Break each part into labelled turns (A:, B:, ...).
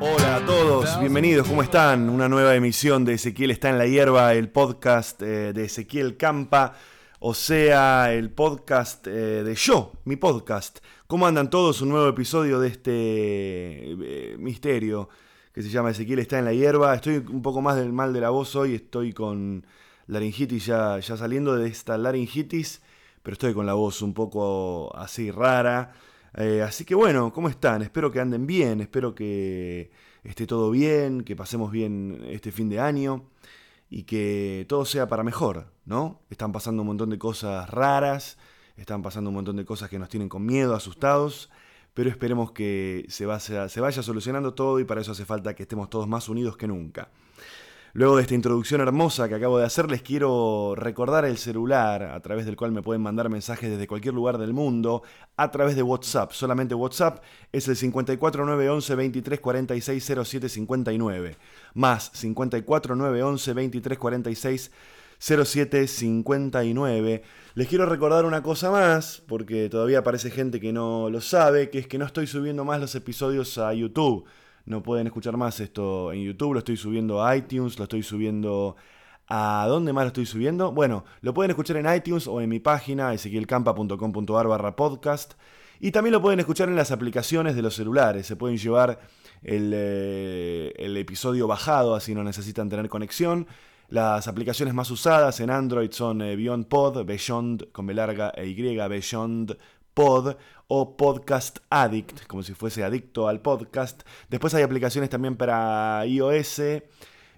A: Hola a todos, bienvenidos, ¿cómo están? Una nueva emisión de Ezequiel está en la hierba, el podcast eh, de Ezequiel Campa, o sea, el podcast eh, de yo, mi podcast. ¿Cómo andan todos? Un nuevo episodio de este eh, misterio que se llama Ezequiel está en la hierba. Estoy un poco más del mal de la voz hoy, estoy con laringitis ya, ya saliendo de esta laringitis, pero estoy con la voz un poco así rara. Eh, así que bueno, ¿cómo están? Espero que anden bien, espero que esté todo bien, que pasemos bien este fin de año y que todo sea para mejor, ¿no? Están pasando un montón de cosas raras, están pasando un montón de cosas que nos tienen con miedo, asustados, pero esperemos que se vaya, se vaya solucionando todo y para eso hace falta que estemos todos más unidos que nunca. Luego de esta introducción hermosa que acabo de hacer, les quiero recordar el celular a través del cual me pueden mandar mensajes desde cualquier lugar del mundo a través de WhatsApp. Solamente WhatsApp es el 54911 23 46 07 59 más 54911 23 46 07 59. Les quiero recordar una cosa más, porque todavía aparece gente que no lo sabe, que es que no estoy subiendo más los episodios a YouTube no pueden escuchar más esto en YouTube, lo estoy subiendo a iTunes, lo estoy subiendo a... ¿Dónde más lo estoy subiendo? Bueno, lo pueden escuchar en iTunes o en mi página ezequielcampa.com.ar barra podcast. Y también lo pueden escuchar en las aplicaciones de los celulares. Se pueden llevar el, eh, el episodio bajado, así no necesitan tener conexión. Las aplicaciones más usadas en Android son eh, Beyond Pod, Beyond con B larga e Y, Beyond Pod o Podcast Addict, como si fuese adicto al podcast. Después hay aplicaciones también para iOS.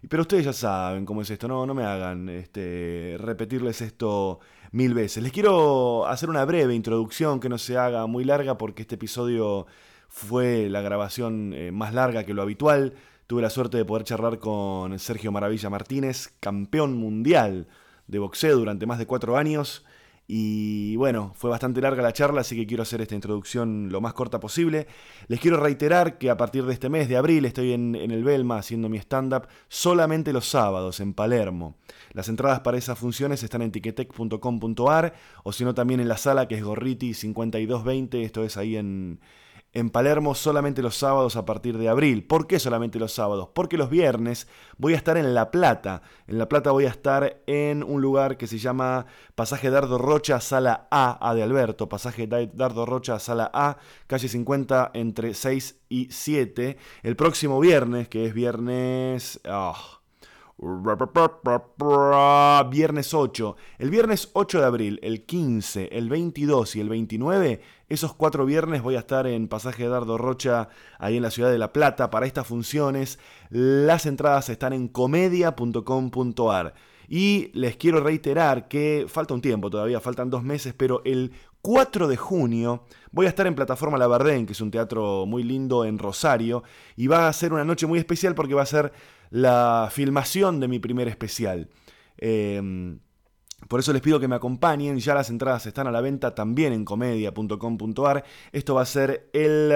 A: Pero ustedes ya saben cómo es esto, no, no me hagan este, repetirles esto mil veces. Les quiero hacer una breve introducción que no se haga muy larga porque este episodio fue la grabación eh, más larga que lo habitual. Tuve la suerte de poder charlar con Sergio Maravilla Martínez, campeón mundial de boxeo durante más de cuatro años. Y bueno, fue bastante larga la charla, así que quiero hacer esta introducción lo más corta posible. Les quiero reiterar que a partir de este mes de abril estoy en, el Belma haciendo mi stand-up solamente los sábados en Palermo. Las entradas para esas funciones están en tiquetec.com.ar o si no también en la sala que es Gorriti 5220, esto es ahí en, en Palermo solamente los sábados a partir de abril. ¿Por qué solamente los sábados? Porque los viernes voy a estar en La Plata. En La Plata voy a estar en un lugar que se llama Pasaje Dardo Rocha, Sala A, A de Alberto. Pasaje Dardo Rocha, Sala A, calle 50 entre 6 y 7. El próximo viernes, que es viernes... Ah, Viernes 8. El viernes 8 de abril, el 15, el 22 y el 29, esos cuatro viernes voy a estar en Pasaje Dardo Rocha, ahí en la ciudad de La Plata, para estas funciones. Las entradas están en comedia.com.ar. Y les quiero reiterar que falta un tiempo todavía, faltan dos meses, pero el 4 de junio voy a estar en Plataforma La Bardén, que es un teatro muy lindo en Rosario, y va a ser una noche muy especial porque va a ser la filmación de mi primer especial. Em, por eso les pido que me acompañen, ya las entradas están a la venta también en comedia.com.ar. Esto va a ser el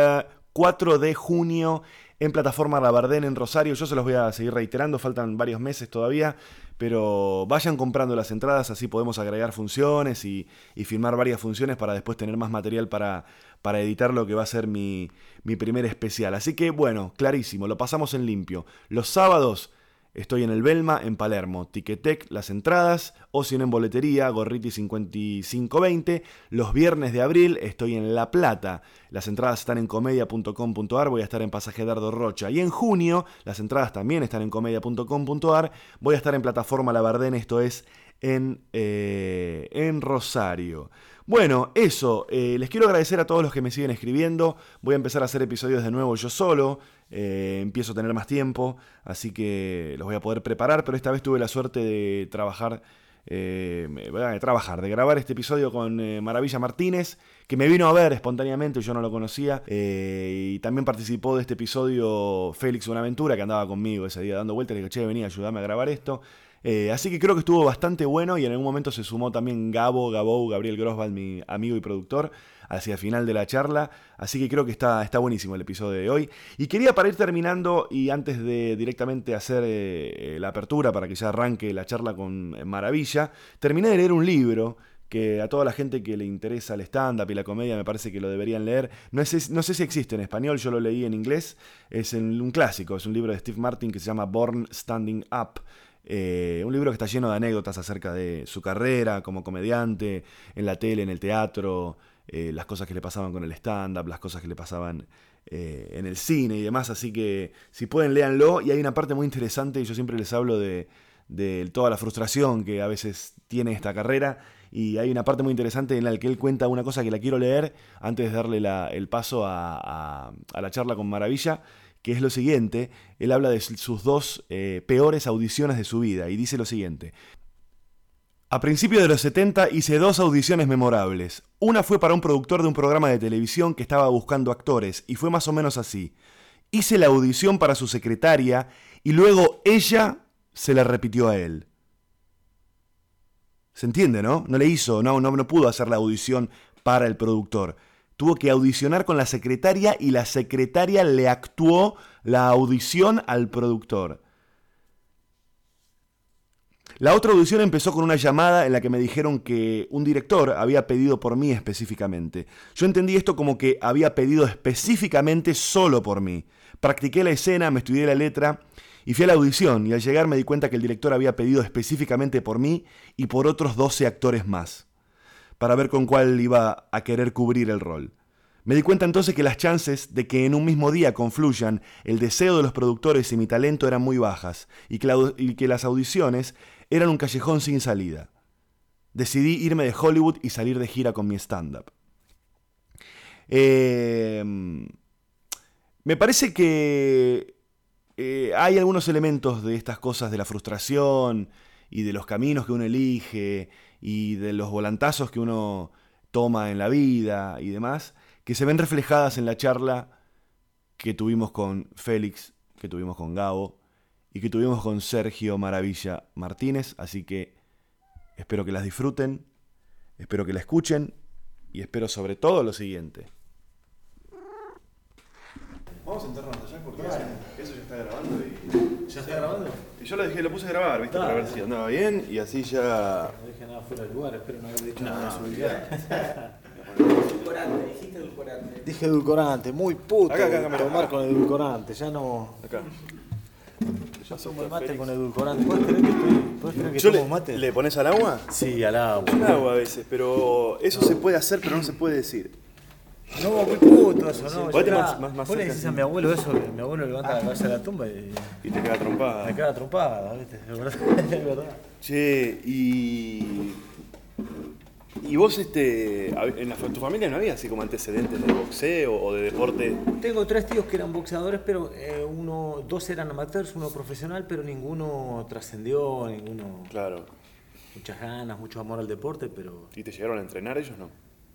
A: 4 eh, de junio en plataforma Rabardén en Rosario. Yo se los voy a seguir reiterando, faltan varios meses todavía, pero vayan comprando las entradas, así podemos agregar funciones y, y varias funciones para después tener más material para, para editar lo que va a ser mi, mi primer especial. Así que bueno, clarísimo, lo pasamos en limpio. Los sábados Estoy en el Belma, en Palermo. Ticketek, las entradas, o si no en boletería, Gorriti 5520. Los viernes de abril estoy en La Plata. Las entradas están en comedia.com.ar, voy a estar en Pasaje Dardo Rocha. Y en junio, las entradas también están en comedia.com.ar, voy a estar en Plataforma La Bardén, esto es en, eh, en Rosario. Bueno, eso, eh, les quiero agradecer a todos los que me siguen escribiendo. Voy a empezar a hacer episodios de nuevo yo solo. Eh, empiezo a tener más tiempo, así que los voy a poder preparar, pero esta vez tuve la suerte de trabajar, eh, de trabajar, de grabar este episodio con Maravilla Martínez, que me vino a ver espontáneamente, yo no lo conocía, y también participó de este episodio Félix Buenaventura, que andaba conmigo ese día dando vueltas, le dije, che, vení, ayúdame a grabar esto. Eh, así que creo que estuvo bastante bueno y en algún momento se sumó también Gabo, Gabo, Gabriel Grosval, mi amigo y productor, hacia el final de la charla. Así que creo que está, está buenísimo el episodio de hoy. Y quería para ir terminando y antes de directamente hacer eh, la apertura para que ya arranque la charla con Maravilla, terminé de leer un libro que a toda la gente que le interesa el stand-up y la comedia me parece que lo deberían leer. No, sé, no sé si existe en español, yo lo leí en inglés. Es un clásico, es un libro de Steve Martin que se llama Born Standing Up. Eh, un libro que está lleno de anécdotas acerca de su carrera como comediante, en la tele, en el teatro, eh, las cosas que le pasaban con el stand-up, las cosas que le pasaban eh, en el cine y demás. Así que si pueden, léanlo. Y hay una parte muy interesante, y yo siempre les hablo de, toda la frustración que a veces tiene esta carrera. Y hay una parte muy interesante en la que él cuenta una cosa que la quiero leer antes de darle el paso a la charla con Maravilla que es lo siguiente, él habla de sus dos eh, peores audiciones de su vida y dice lo siguiente. A principios de los 70 hice dos audiciones memorables. Una fue para un productor de un programa de televisión que estaba buscando actores y fue más o menos así. Hice la audición para su secretaria y luego ella se la repitió a él. ¿Se entiende, no? No le hizo, no, no, no pudo hacer la audición para el productor tuvo que audicionar con la secretaria y la secretaria le actuó la audición al productor. La otra audición empezó con una llamada en la que me dijeron que un director había pedido por mí específicamente. Yo entendí esto como que había pedido específicamente solo por mí. Practiqué la escena, me estudié la letra y fui a la audición y al llegar me di cuenta que el director había pedido específicamente por mí y por otros 12 actores más para ver con cuál iba a querer cubrir el rol. Me di cuenta entonces que las chances de que en un mismo día confluyan el deseo de los productores y mi talento eran muy bajas y que, las audiciones eran un callejón sin salida. Decidí irme de Hollywood y salir de gira con mi stand-up. Em, me parece que eh, hay algunos elementos de estas cosas, de la frustración y de los caminos que uno elige y de los volantazos que uno toma en la vida y demás, que se ven reflejadas en la charla que tuvimos con Félix, que tuvimos con Gabo y que tuvimos con Sergio Maravilla Martínez. Así que espero que las disfruten, espero que la escuchen y espero sobre todo lo siguiente. Vamos a sentarnos allá porque eso, ya está grabando y.
B: ¿Ya está grabando?
A: Y yo lo dejé, lo puse a grabar, ¿viste? Para ver si andaba bien y así ya.
B: No dije nada fuera del lugar, espero no haber dicho nada de su
C: Edulcorante, dijiste edulcorante.
B: Dije edulcorante, muy puto.
A: Acá, acá, acá,
B: tomar con edulcorante, ya no.
A: Acá.
B: Ya tomo mate con edulcorante. ¿Puedes creer que estoy.? ¿Puedes creer que
A: Yo
B: tomo
A: le,
B: mate?
A: ¿Le pones al agua?
B: Sí, al agua.
A: Al agua a veces, pero eso se puede hacer, pero no se puede decir.
B: No, muy puto eso, ¿no? Ya-
A: más- más- más
B: Vos le decís a mi abuelo eso, que mi abuelo levanta la cabeza de la tumba y
A: Y te queda trompada.
B: me queda trompada, ¿viste? Es verdad. Es verdad.
A: Che, y. ¿Y vos, este. en la, tu familia no había así como antecedentes de boxeo o de deporte?
B: Tengo tres tíos que eran boxeadores, pero eh, uno, dos eran amateurs, uno profesional, pero ninguno trascendió, ninguno.
A: Claro.
B: Muchas ganas, mucho amor al deporte, pero.
A: ¿Y te llegaron a entrenar ellos no?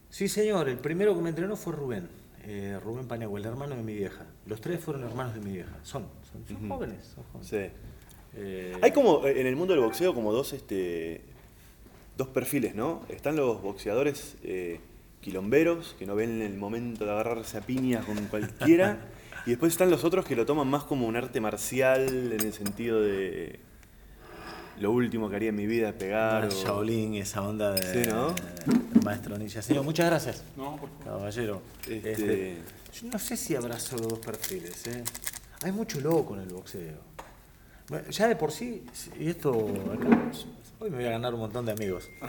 B: Sí, señor, el primero que me entrenó fue Rubén, eh, Rubén Paniagua, el hermano de mi vieja. Los tres fueron hermanos de mi vieja. Son, son, son jóvenes, son jóvenes.
A: Sí.
B: Eh,
A: Hay como eh, en el mundo del boxeo como dos este dos perfiles, ¿no? Están los boxeadores eh, quilomberos que no ven el momento de agarrarse a piñas con cualquiera y después están los otros que lo toman más como un arte marcial en el sentido de lo último que haría en mi vida es pegar.
B: Ah,
A: o-
B: Shaolin y esa onda de,
A: Sí, ¿no?
B: de maestro ninja. Señor, muchas gracias.
C: No, por favor.
B: Caballero.
A: Este-
B: Este, yo no sé si habrá solo dos perfiles. ¿eh? Hay mucho loco en el boxeo. Bueno, Ya de por sí, y esto acá, hoy me voy a ganar un montón de amigos.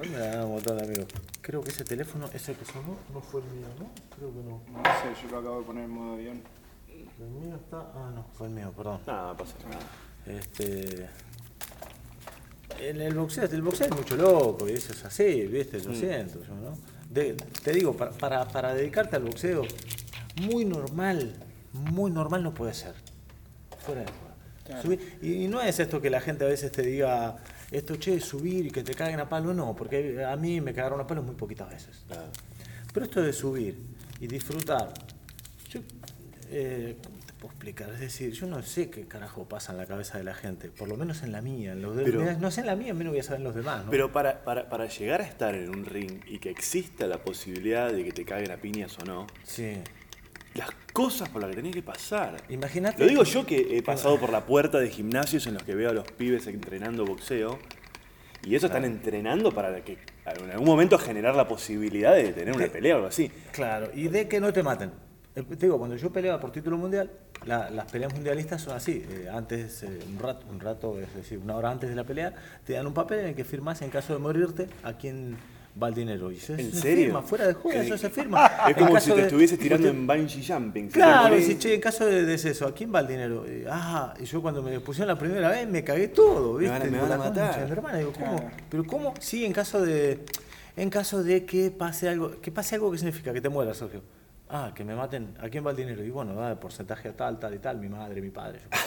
B: hoy me voy a ganar un montón de amigos. Creo que ese teléfono, ese que sonó, no fue el mío, ¿no? Creo que no.
C: No sé, yo lo acabo de poner en modo avión.
B: El mío está. Ah, no, fue el mío, perdón.
A: No, no pasa nada.
B: Este. En el boxeo, el boxeo hay mucho loco, y eso es así, ¿viste? Lo siento yo, ¿no? De- te digo, para, para, para dedicarte al boxeo, muy normal, muy normal no puede ser. Fuera de. Subir- y no es esto que la gente a veces te diga, esto, che, subir y que te caguen a palo, no, porque a mí me cagaron a palo muy poquitas veces.
A: Claro.
B: Pero esto de subir y disfrutar, yo, eh, ¿cómo te puedo explicar? Es decir, yo no sé qué carajo pasa en la cabeza de la gente, por lo menos en la mía. En los de-
A: Pero-
B: no sé en la mía, menos voy a saber en los demás. ¿no?
A: Pero para, para, para llegar a estar en un ring y que exista la posibilidad de que te caguen a piñas o no,
B: Sí.
A: las cosas por las que tenés que pasar.
B: Imagínate.
A: Lo digo yo que he pasado por la puerta de gimnasios en los que veo a los pibes entrenando boxeo Y eso están entrenando para que en algún momento generar la posibilidad de tener una pelea o algo así.
B: Claro, y de que no te maten. Eh, Te digo, cuando yo peleaba por título mundial, la- las peleas mundialistas son así. eh, antes, eh, un rato, un rato, es decir, una hora antes de la pelea, te dan un papel en el que firmas en caso de morirte a quién va el dinero. Y eso
A: ¿En
B: se
A: serio?
B: firma, fuera de
A: Que-
B: eso se firma.
A: Es
B: En
A: como si te
B: de-
A: estuvieses tirando en bungee jumping.
B: Claro, si che, en caso de deceso, ¿a quién va el dinero? Eh, ah, y yo cuando me pusieron la primera vez me cagué todo, ¿viste?
A: van a- me van a matar.
B: mi hermana, digo, ¿cómo?
C: Claro.
B: Pero ¿cómo? Sí, en caso de en caso de que pase algo, que pase algo que significa que te mueras, Sergio. Ah, que me maten, ¿a quién va el dinero? Y bueno, da de porcentaje a tal, tal y tal, mi madre, mi padre. yo.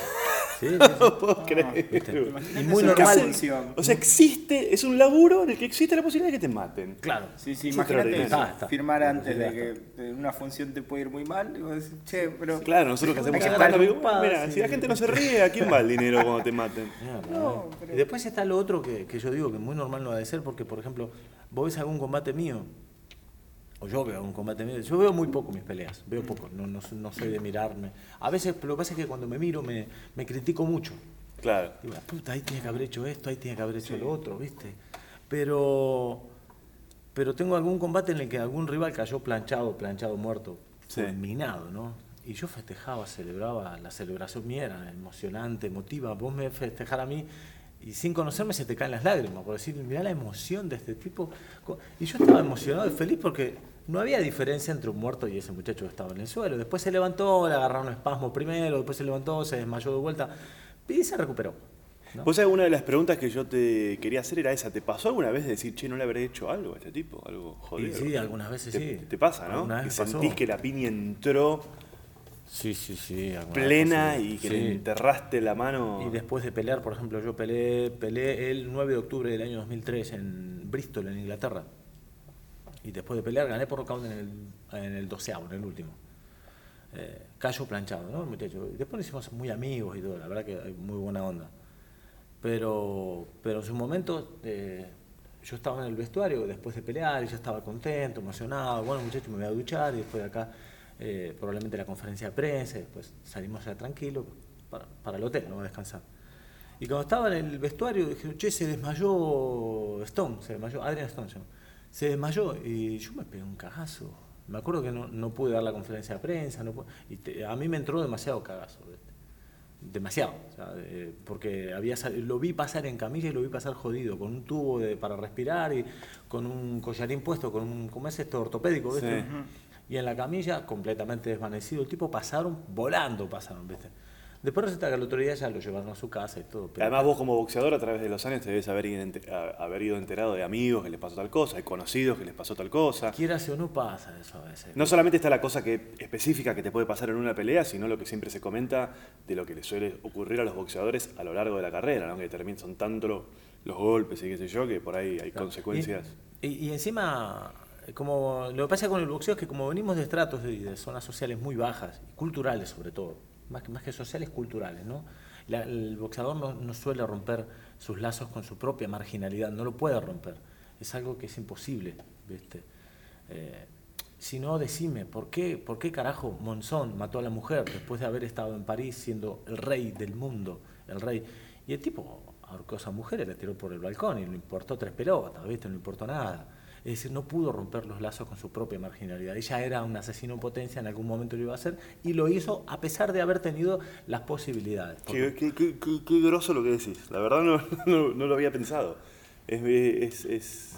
B: Sí, sí, sí.
A: No puedo creer.
B: ¿viste?
C: Imagínate
B: Y muy normal.
C: función.
A: O sea, existe, es un laburo en el que existe la posibilidad de que te maten.
B: Claro.
C: Sí, sí, imagínate
A: extraordinario.
B: Está, está.
C: firmar antes de que una función te puede ir muy mal y vos decís, che, pero...
A: Claro, nosotros que hacemos
B: paz,
A: mira,
B: sí.
A: si la gente no se ríe, ¿a quién va el dinero cuando te maten?
C: No,
B: ¿eh?
C: pero-
B: Y después está lo otro que, que yo digo que muy normal no ha de ser, porque por ejemplo, vos ves algún combate mío, o yo veo un combate mío, yo veo muy poco mis peleas, veo poco, no, no, no soy de mirarme. A veces lo que pasa es que cuando me miro me, me critico mucho.
A: Claro.
B: Digo, la puta, ahí tiene que haber hecho esto, ahí tiene que haber hecho lo otro, ¿viste? Pero, pero tengo algún combate en el que algún rival cayó planchado, planchado, muerto,
A: Sí.
B: fulminado, ¿no? Y yo festejaba, celebraba, la celebración mía era emocionante, emotiva. Vos me festejar a mí y sin conocerme se te caen las lágrimas, por decir, mirá la emoción de este tipo. Y yo estaba emocionado y feliz porque no había diferencia entre un muerto y ese muchacho que estaba en el suelo. Después se levantó, le agarraron un espasmo primero, después se levantó, se desmayó de vuelta y se recuperó. ¿no?
A: Vos sabés, una de las preguntas que yo te quería hacer era esa. ¿Te pasó alguna vez de decir, che, no le habré hecho algo a este tipo? Algo jodido.
B: sí, algunas veces
A: te,
B: sí.
A: te pasa, ¿no? Que
B: pasó.
A: sentís que la piña entró
B: Sí, sí, sí.
A: plena y que
B: Sí.
A: le enterraste la mano.
B: Y después de pelear, por ejemplo, yo peleé, peleé el 9 de octubre del año 2003 en Bristol, en Inglaterra. Y después de pelear gané por nocaut en el, en el doceavo, en el último. Eh, callo planchado, ¿no? Muchacho. Y después nos hicimos muy amigos y todo, la verdad que hay muy buena onda. Pero, pero en su momento eh, yo estaba en el vestuario después de pelear y ya estaba contento, emocionado. Bueno, muchachos, me voy a duchar y después de acá eh, probablemente la conferencia de prensa. y Después salimos ya tranquilos para, para el hotel, no a descansar. Y cuando estaba en el vestuario dije, che, se desmayó Stone, se desmayó, Adrian Stone, llama. Se desmayó y yo me pegué un cagazo. Me acuerdo que no, no pude dar la conferencia de prensa, no pude- y te- a mí me entró demasiado cagazo. ¿viste? demasiado, o sea, eh, porque había lo vi pasar en camilla y lo vi pasar jodido, con un tubo de- para respirar y con un collarín puesto, con un, ¿cómo es esto? Ortopédico, ¿viste?
A: Sí.
B: Y en la camilla, completamente desvanecido, el tipo pasaron, volando pasaron, ¿viste? Después resulta que el otro día ya lo llevaron a su casa y todo. pero-
A: Además, vos como boxeador a través de los años te debes haber, haber ido enterado de amigos que les pasó tal cosa, de conocidos que les pasó tal cosa.
B: Quieras o no pasa eso a veces.
A: No solamente está la cosa que, específica que te puede pasar en una pelea, sino lo que siempre se comenta de lo que le suele ocurrir a los boxeadores a lo largo de la carrera, ¿no? que terminan, son tanto lo- los golpes y qué sé yo, que por ahí hay
B: Claro.
A: consecuencias.
B: Y, y- y encima, como lo que pasa con el boxeo es que como venimos de estratos y de, zonas sociales muy bajas, y culturales sobre todo, más que, más que sociales, culturales, ¿no? La- el boxeador no, no suele romper sus lazos con su propia marginalidad, no lo puede romper. Es algo que es imposible, ¿viste? Eh, si no, decime, ¿por qué, ¿por qué carajo Monzón mató a la mujer después de haber estado en París siendo el rey del mundo? El rey. Y el tipo ahorcó a esa mujer y la tiró por el balcón y le importó tres pelotas, ¿viste? No importó nada. Es decir, no pudo romper los lazos con su propia marginalidad. Ella era un asesino en potencia, en algún momento lo iba a hacer, y lo hizo a pesar de haber tenido las posibilidades.
A: Qué, qué, qué, qué- groso lo que decís. La verdad no, no, no lo había pensado. Es, es, es-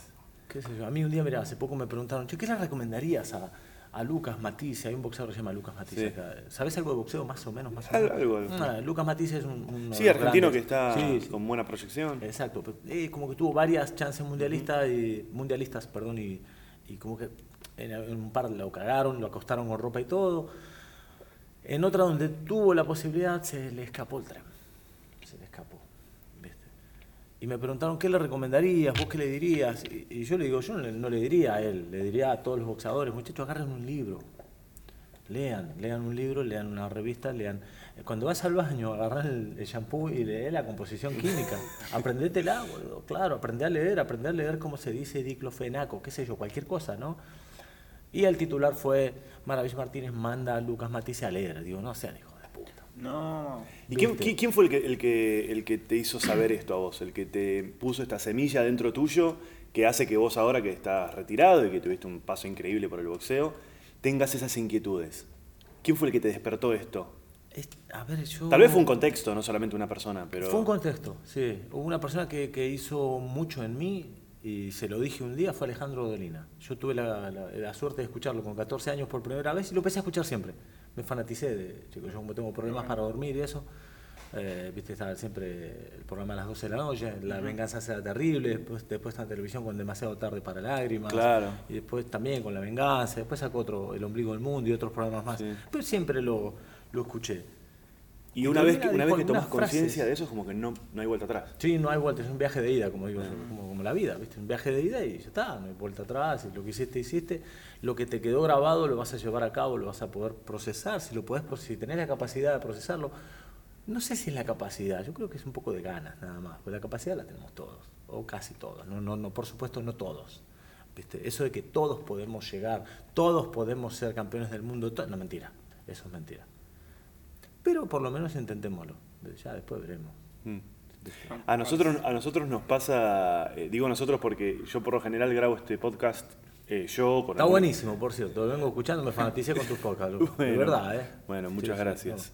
B: qué sé yo. A mí un día, mira, hace poco me preguntaron, ¿qué le recomendarías a, a Lucas Matisse? Hay un boxeador que se llama Lucas Matisse
A: Sí.
B: acá. ¿Sabes algo de boxeo más o menos? Más o menos?
A: algo.
B: Ah, Lucas Matisse es un, uno
A: Sí, argentino
B: grandes.
A: que está
B: Sí, sí.
A: con buena proyección.
B: Exacto, pero, eh, como que tuvo varias chances mundialistas y mundialistas, perdón, y, y como que en, en un par lo cagaron, lo acostaron con ropa y todo. En otra donde tuvo la posibilidad se le escapó el tren. Se le escapó. ¿viste? Y me preguntaron qué le recomendarías, vos qué le dirías. Y, y yo le digo, yo no le, no le diría a él, le diría a todos los boxeadores, muchachos, agarren un libro. Lean, lean un libro, lean una revista, lean. Cuando vas al baño, agarrás el, el shampoo y lee la composición química. Aprendétela, boludo. Claro, aprende a leer, aprende a leer cómo se dice diclofenaco, qué sé yo, cualquier cosa, ¿no? Y el titular fue, Maravilloso Martínez manda a Lucas Matisse a leer. Digo, no sean hijos de puta.
C: No.
A: ¿Y quién,
B: ¿Viste?
A: quién- quién fue el que, el, que, el que te hizo saber esto a vos? El que te puso esta semilla dentro tuyo que hace que vos ahora que estás retirado y que tuviste un paso increíble por el boxeo, tengas esas inquietudes. ¿Quién fue el que te despertó esto?
B: Es- a ver, yo...
A: Tal vez fue un contexto, no solamente una persona, pero...
B: Fue un contexto, sí. Hubo una persona que, que hizo mucho en mí y se lo dije un día, fue Alejandro Dolina. Yo tuve la, la- la suerte de escucharlo con 14 años por primera vez y lo empecé a escuchar siempre. Me fanaticé de, chico, yo como tengo problemas para dormir y eso, eh, viste, estaba siempre el programa a las 12 de la noche, La venganza será terrible, después, después está en televisión con demasiado tarde para lágrimas.
A: Claro.
B: Y después también con La venganza, después sacó otro, El ombligo del mundo y otros programas más.
A: Sí.
B: Pero siempre lo, lo escuché.
A: Y una vez que,
B: Dolina
A: una
B: dijo
A: vez que tomas conciencia de eso es como que no, no hay vuelta atrás.
B: Sí, no hay vuelta, es un viaje de ida, como digo como, como la vida, ¿viste? Un viaje de ida y ya está, no hay vuelta atrás, y lo que hiciste, hiciste. Lo que te quedó grabado lo vas a llevar a cabo, lo vas a poder procesar, si lo podés, si tenés la capacidad de procesarlo. No sé si es la capacidad, yo creo que es un poco de ganas nada más, porque la capacidad la tenemos todos, o casi todos, no, no, no, por supuesto no todos. ¿Viste? Eso de que todos podemos llegar, todos podemos ser campeones del mundo, no mentira, eso es mentira. Pero por lo menos intentémoslo, ya después veremos.
A: Mm. A nosotros, a nosotros nos pasa, eh, digo nosotros porque yo por lo general grabo este podcast eh, yo con
B: Está
A: algún-
B: buenísimo, por cierto. Lo vengo escuchando, me fanaticé con tus podcasts. loco. de
A: Bueno,
B: verdad, ¿eh?
A: Bueno, muchas
B: sí,
A: gracias.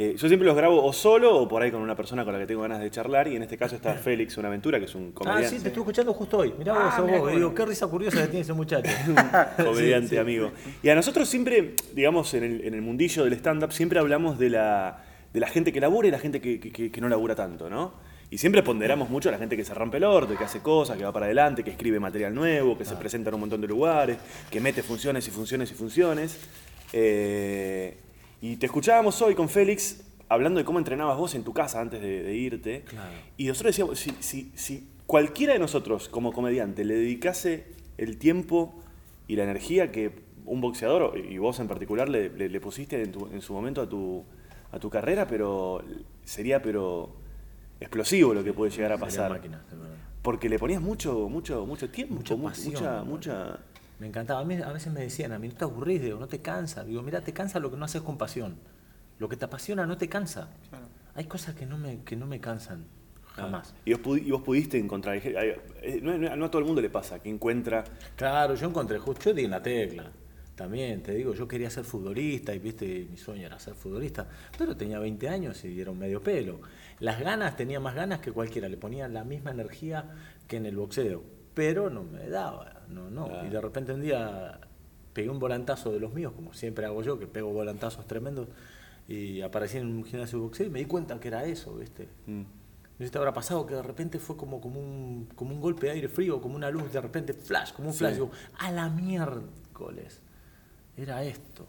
A: Eh, yo siempre los grabo o solo o por ahí con una persona con la que tengo ganas de charlar y en este caso está Félix Buenaventura, que es un
B: Ah,
A: comediante,
B: sí, te estuve escuchando justo hoy. Mirá vos,
C: Ah,
B: sos
C: mirá
B: vos. digo, qué risa curiosa que tiene ese muchacho.
A: comediante
B: Sí, sí.
A: amigo. Y a nosotros siempre, digamos, en el, en el mundillo del stand-up, siempre hablamos de la, de la gente que labura y la gente que, que- que- que no labura tanto, ¿no? Y siempre ponderamos mucho a la gente que se rompe el orto, que hace cosas, que va para adelante, que escribe material nuevo, que se presenta en un montón de lugares, que mete funciones y funciones y funciones. Eh, y te escuchábamos hoy con Félix hablando de cómo entrenabas vos en tu casa antes de, de irte.
B: Claro.
A: Y nosotros decíamos, si, si- si cualquiera de nosotros como comediante le dedicase el tiempo y la energía que un boxeador, y vos en particular, le, le- le pusiste en, tu- en su momento a tu, a tu carrera, pero sería pero explosivo lo que puede llegar a pasar.
B: máquina.
A: Porque le ponías mucho, mucho, mucho tiempo,
B: Mucha
A: mu-
B: pasión,
A: mucha, mucha.
B: Me encantaba. A, mí, a veces me decían, a mí no te aburrís, digo, no te cansa. Digo, mira, te cansa lo que no haces con pasión. Lo que te apasiona no te cansa.
C: Claro.
B: Hay cosas que no me, que no me cansan. Jamás.
A: Y vos, pudi- y vos pudiste encontrar. eh, No, no- no a todo el mundo le pasa, que encuentra.
B: Claro, yo encontré, justo yo di en la tecla. También, te digo, yo quería ser futbolista y viste, mi sueño era ser futbolista, pero tenía 20 años y era un medio pelo. Las ganas, tenía más ganas que cualquiera, le ponía la misma energía que en el boxeo, pero no me daba, no, no.
A: Claro.
B: Y de repente un día pegué un volantazo de los míos, como siempre hago yo, que pego volantazos tremendos, y aparecí en un gimnasio de boxeo y me di cuenta que era eso, viste.
A: Mm.
B: No sé si te habrá pasado que de repente fue como, como, un, como un golpe de aire frío, como una luz, de repente flash, como un flash. Digo, a la miércoles. Era esto.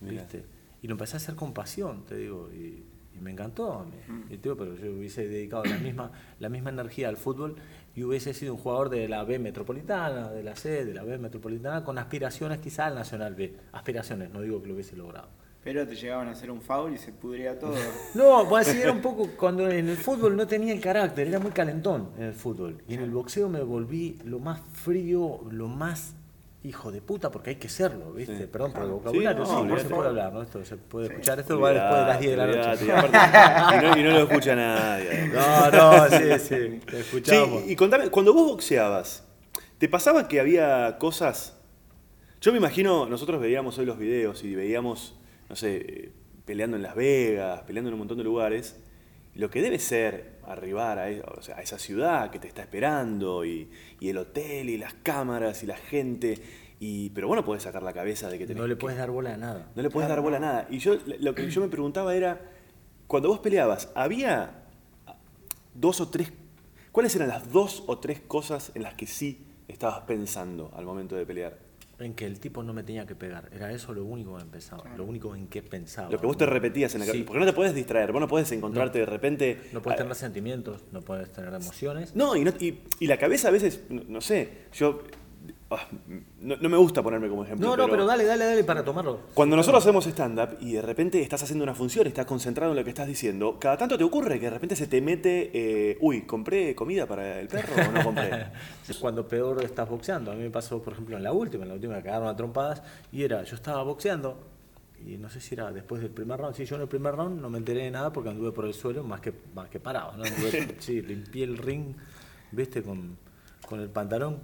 A: Mirá.
B: ¿viste? Y lo empecé a hacer con pasión, te digo, y, y me encantó. a mí. Y te digo, pero yo hubiese dedicado la misma, la misma energía al fútbol y hubiese sido un jugador de la B metropolitana, de la C, de la B metropolitana, con aspiraciones quizá al Nacional B. Aspiraciones, no digo que lo hubiese logrado.
C: Pero te llegaban a hacer un foul y se pudría todo.
B: No, pues era un poco cuando en el fútbol no tenía el carácter, era muy calentón en el fútbol. Y en el boxeo me volví lo más frío, lo más hijo de puta, porque hay que serlo, ¿viste?
A: Sí.
B: Perdón por el
A: Sí,
B: vocabulario,
A: no,
B: sí, no se puede hablar, ¿no? Esto se puede
C: Sí.
B: escuchar, esto va después de las 10 de la noche.
A: y aparte- y, no, y no lo escucha nadie.
B: No, no, sí, sí, te escuchamos.
A: Sí, y contame, cuando vos boxeabas, ¿te pasaba que había cosas? Yo me imagino, nosotros veíamos hoy los videos y veíamos, no sé, eh, peleando en Las Vegas, peleando en un montón de lugares, lo que debe ser arribar a, e- o sea, a esa ciudad que te está esperando, y, y el hotel, y las cámaras, y la gente, y, pero vos no podés sacar la cabeza de que tenés
B: No le
A: que-
B: puedes dar bola a nada.
A: no le puedes dar bola a nada. Y yo lo que yo me preguntaba era, cuando vos peleabas, ¿había dos o tres, cuáles eran las dos o tres cosas en las que sí estabas pensando al momento de pelear?
B: En que el tipo no me tenía que pegar. Era eso lo único que pensaba, lo único en que pensaba.
A: Lo que vos te repetías en la
B: Sí.
A: cabeza. Porque no te puedes distraer, vos no puedes encontrarte de repente...
B: No puedes
A: ah,
B: tener sentimientos, no puedes tener emociones.
A: No, y, no- y- y la cabeza a veces, no, no sé, yo... ah, no, no me gusta ponerme como ejemplo.
B: No, no, pero dale, dale, dale para tomarlo.
A: Cuando nosotros hacemos stand-up y de repente estás haciendo una función, estás concentrado en lo que estás diciendo, cada tanto te ocurre que de repente se te mete, eh, uy, ¿compré comida para el perro o no compré?
B: Es cuando peor estás boxeando. A mí me pasó, por ejemplo, en la última, en la última me cagaron a trompadas y era, yo estaba boxeando y no sé si era después del primer round. Sí, yo en el primer round no me enteré de nada porque anduve por el suelo más que, más que parado. ¿no? Anduve- sí, limpié el ring, viste, con, con el pantalón.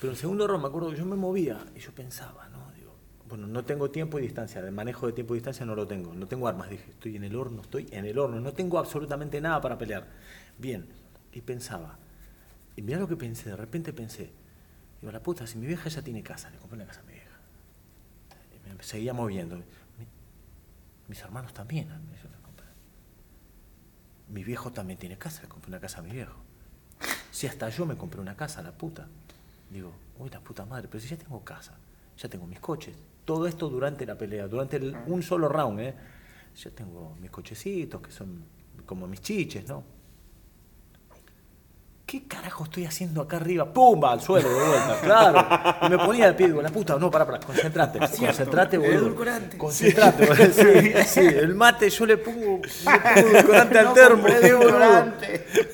B: Pero en segundo round me acuerdo que yo me movía y yo pensaba, ¿no? Digo, bueno, no tengo tiempo y distancia, el manejo de tiempo y distancia no lo tengo, no tengo armas. Dije, estoy en el horno, estoy en el horno, no tengo absolutamente nada para pelear. Bien, y pensaba, y mirá lo que pensé, de repente pensé, digo, la puta, si mi vieja ya tiene casa, le compré una casa a mi vieja. Y me seguía moviendo. Mi- mis hermanos también, yo compré. Mi viejo también tiene casa, le compré una casa a mi viejo. Si hasta yo me compré una casa, la puta. Digo, uy, la puta madre, pero si ya tengo casa, ya tengo mis coches. Todo esto durante la pelea, durante el- un solo round, ¿eh? Ya tengo mis cochecitos, que son como mis chiches, ¿no? ¿Qué carajo estoy haciendo acá arriba? ¡Pumba! Al suelo de vuelta, claro. Y me ponía de pie, digo, la puta, no, para, para, concentrate, concentrate, boludo.
C: Edulcorante.
B: Concentrate, boludo. Sí, sí, el mate yo le pongo, le pongo edulcorante al termo.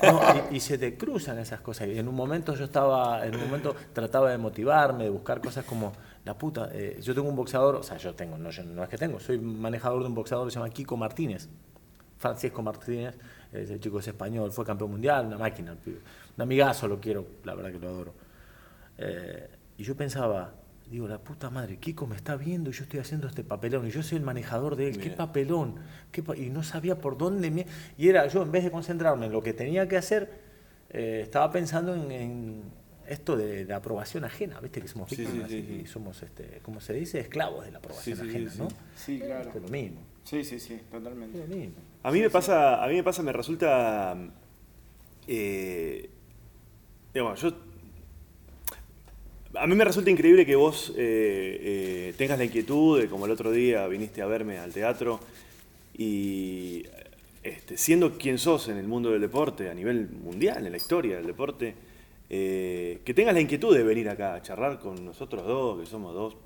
B: No, y, y se te cruzan esas cosas. Y en un momento yo estaba, en un momento trataba de motivarme, de buscar cosas como, la puta, eh, yo tengo un boxeador, o sea, yo tengo, no, yo no es que tengo, soy manejador de un boxeador que se llama Kiko Martínez. Francisco Martínez, ese chico es español, fue campeón mundial, una máquina, un amigazo, lo quiero, la verdad que lo adoro. Eh, y yo pensaba, digo, la puta madre, Kiko me está viendo y yo estoy haciendo este papelón y yo soy el manejador de él, qué papelón, qué pa- y no sabía por dónde me... Y era, yo en vez de concentrarme en lo que tenía que hacer, eh, estaba pensando en, en esto de la aprobación ajena, viste que somos
A: Sí, sí,
B: víctimas
A: sí,
B: y
A: sí.
B: somos, este, ¿cómo se dice? Esclavos de la aprobación ajena,
A: sí.
B: ¿no?
C: Sí, claro.
B: Esto es lo mismo,
C: Sí, sí, sí, totalmente.
A: A mí me pasa, a mí me pasa, me resulta, eh, digamos, yo, a mí me resulta increíble que vos eh, eh, tengas la inquietud de, como el otro día viniste a verme al teatro y este, siendo quien sos en el mundo del deporte a nivel mundial, en la historia del deporte, eh, que tengas la inquietud de venir acá a charlar con nosotros dos, que somos dos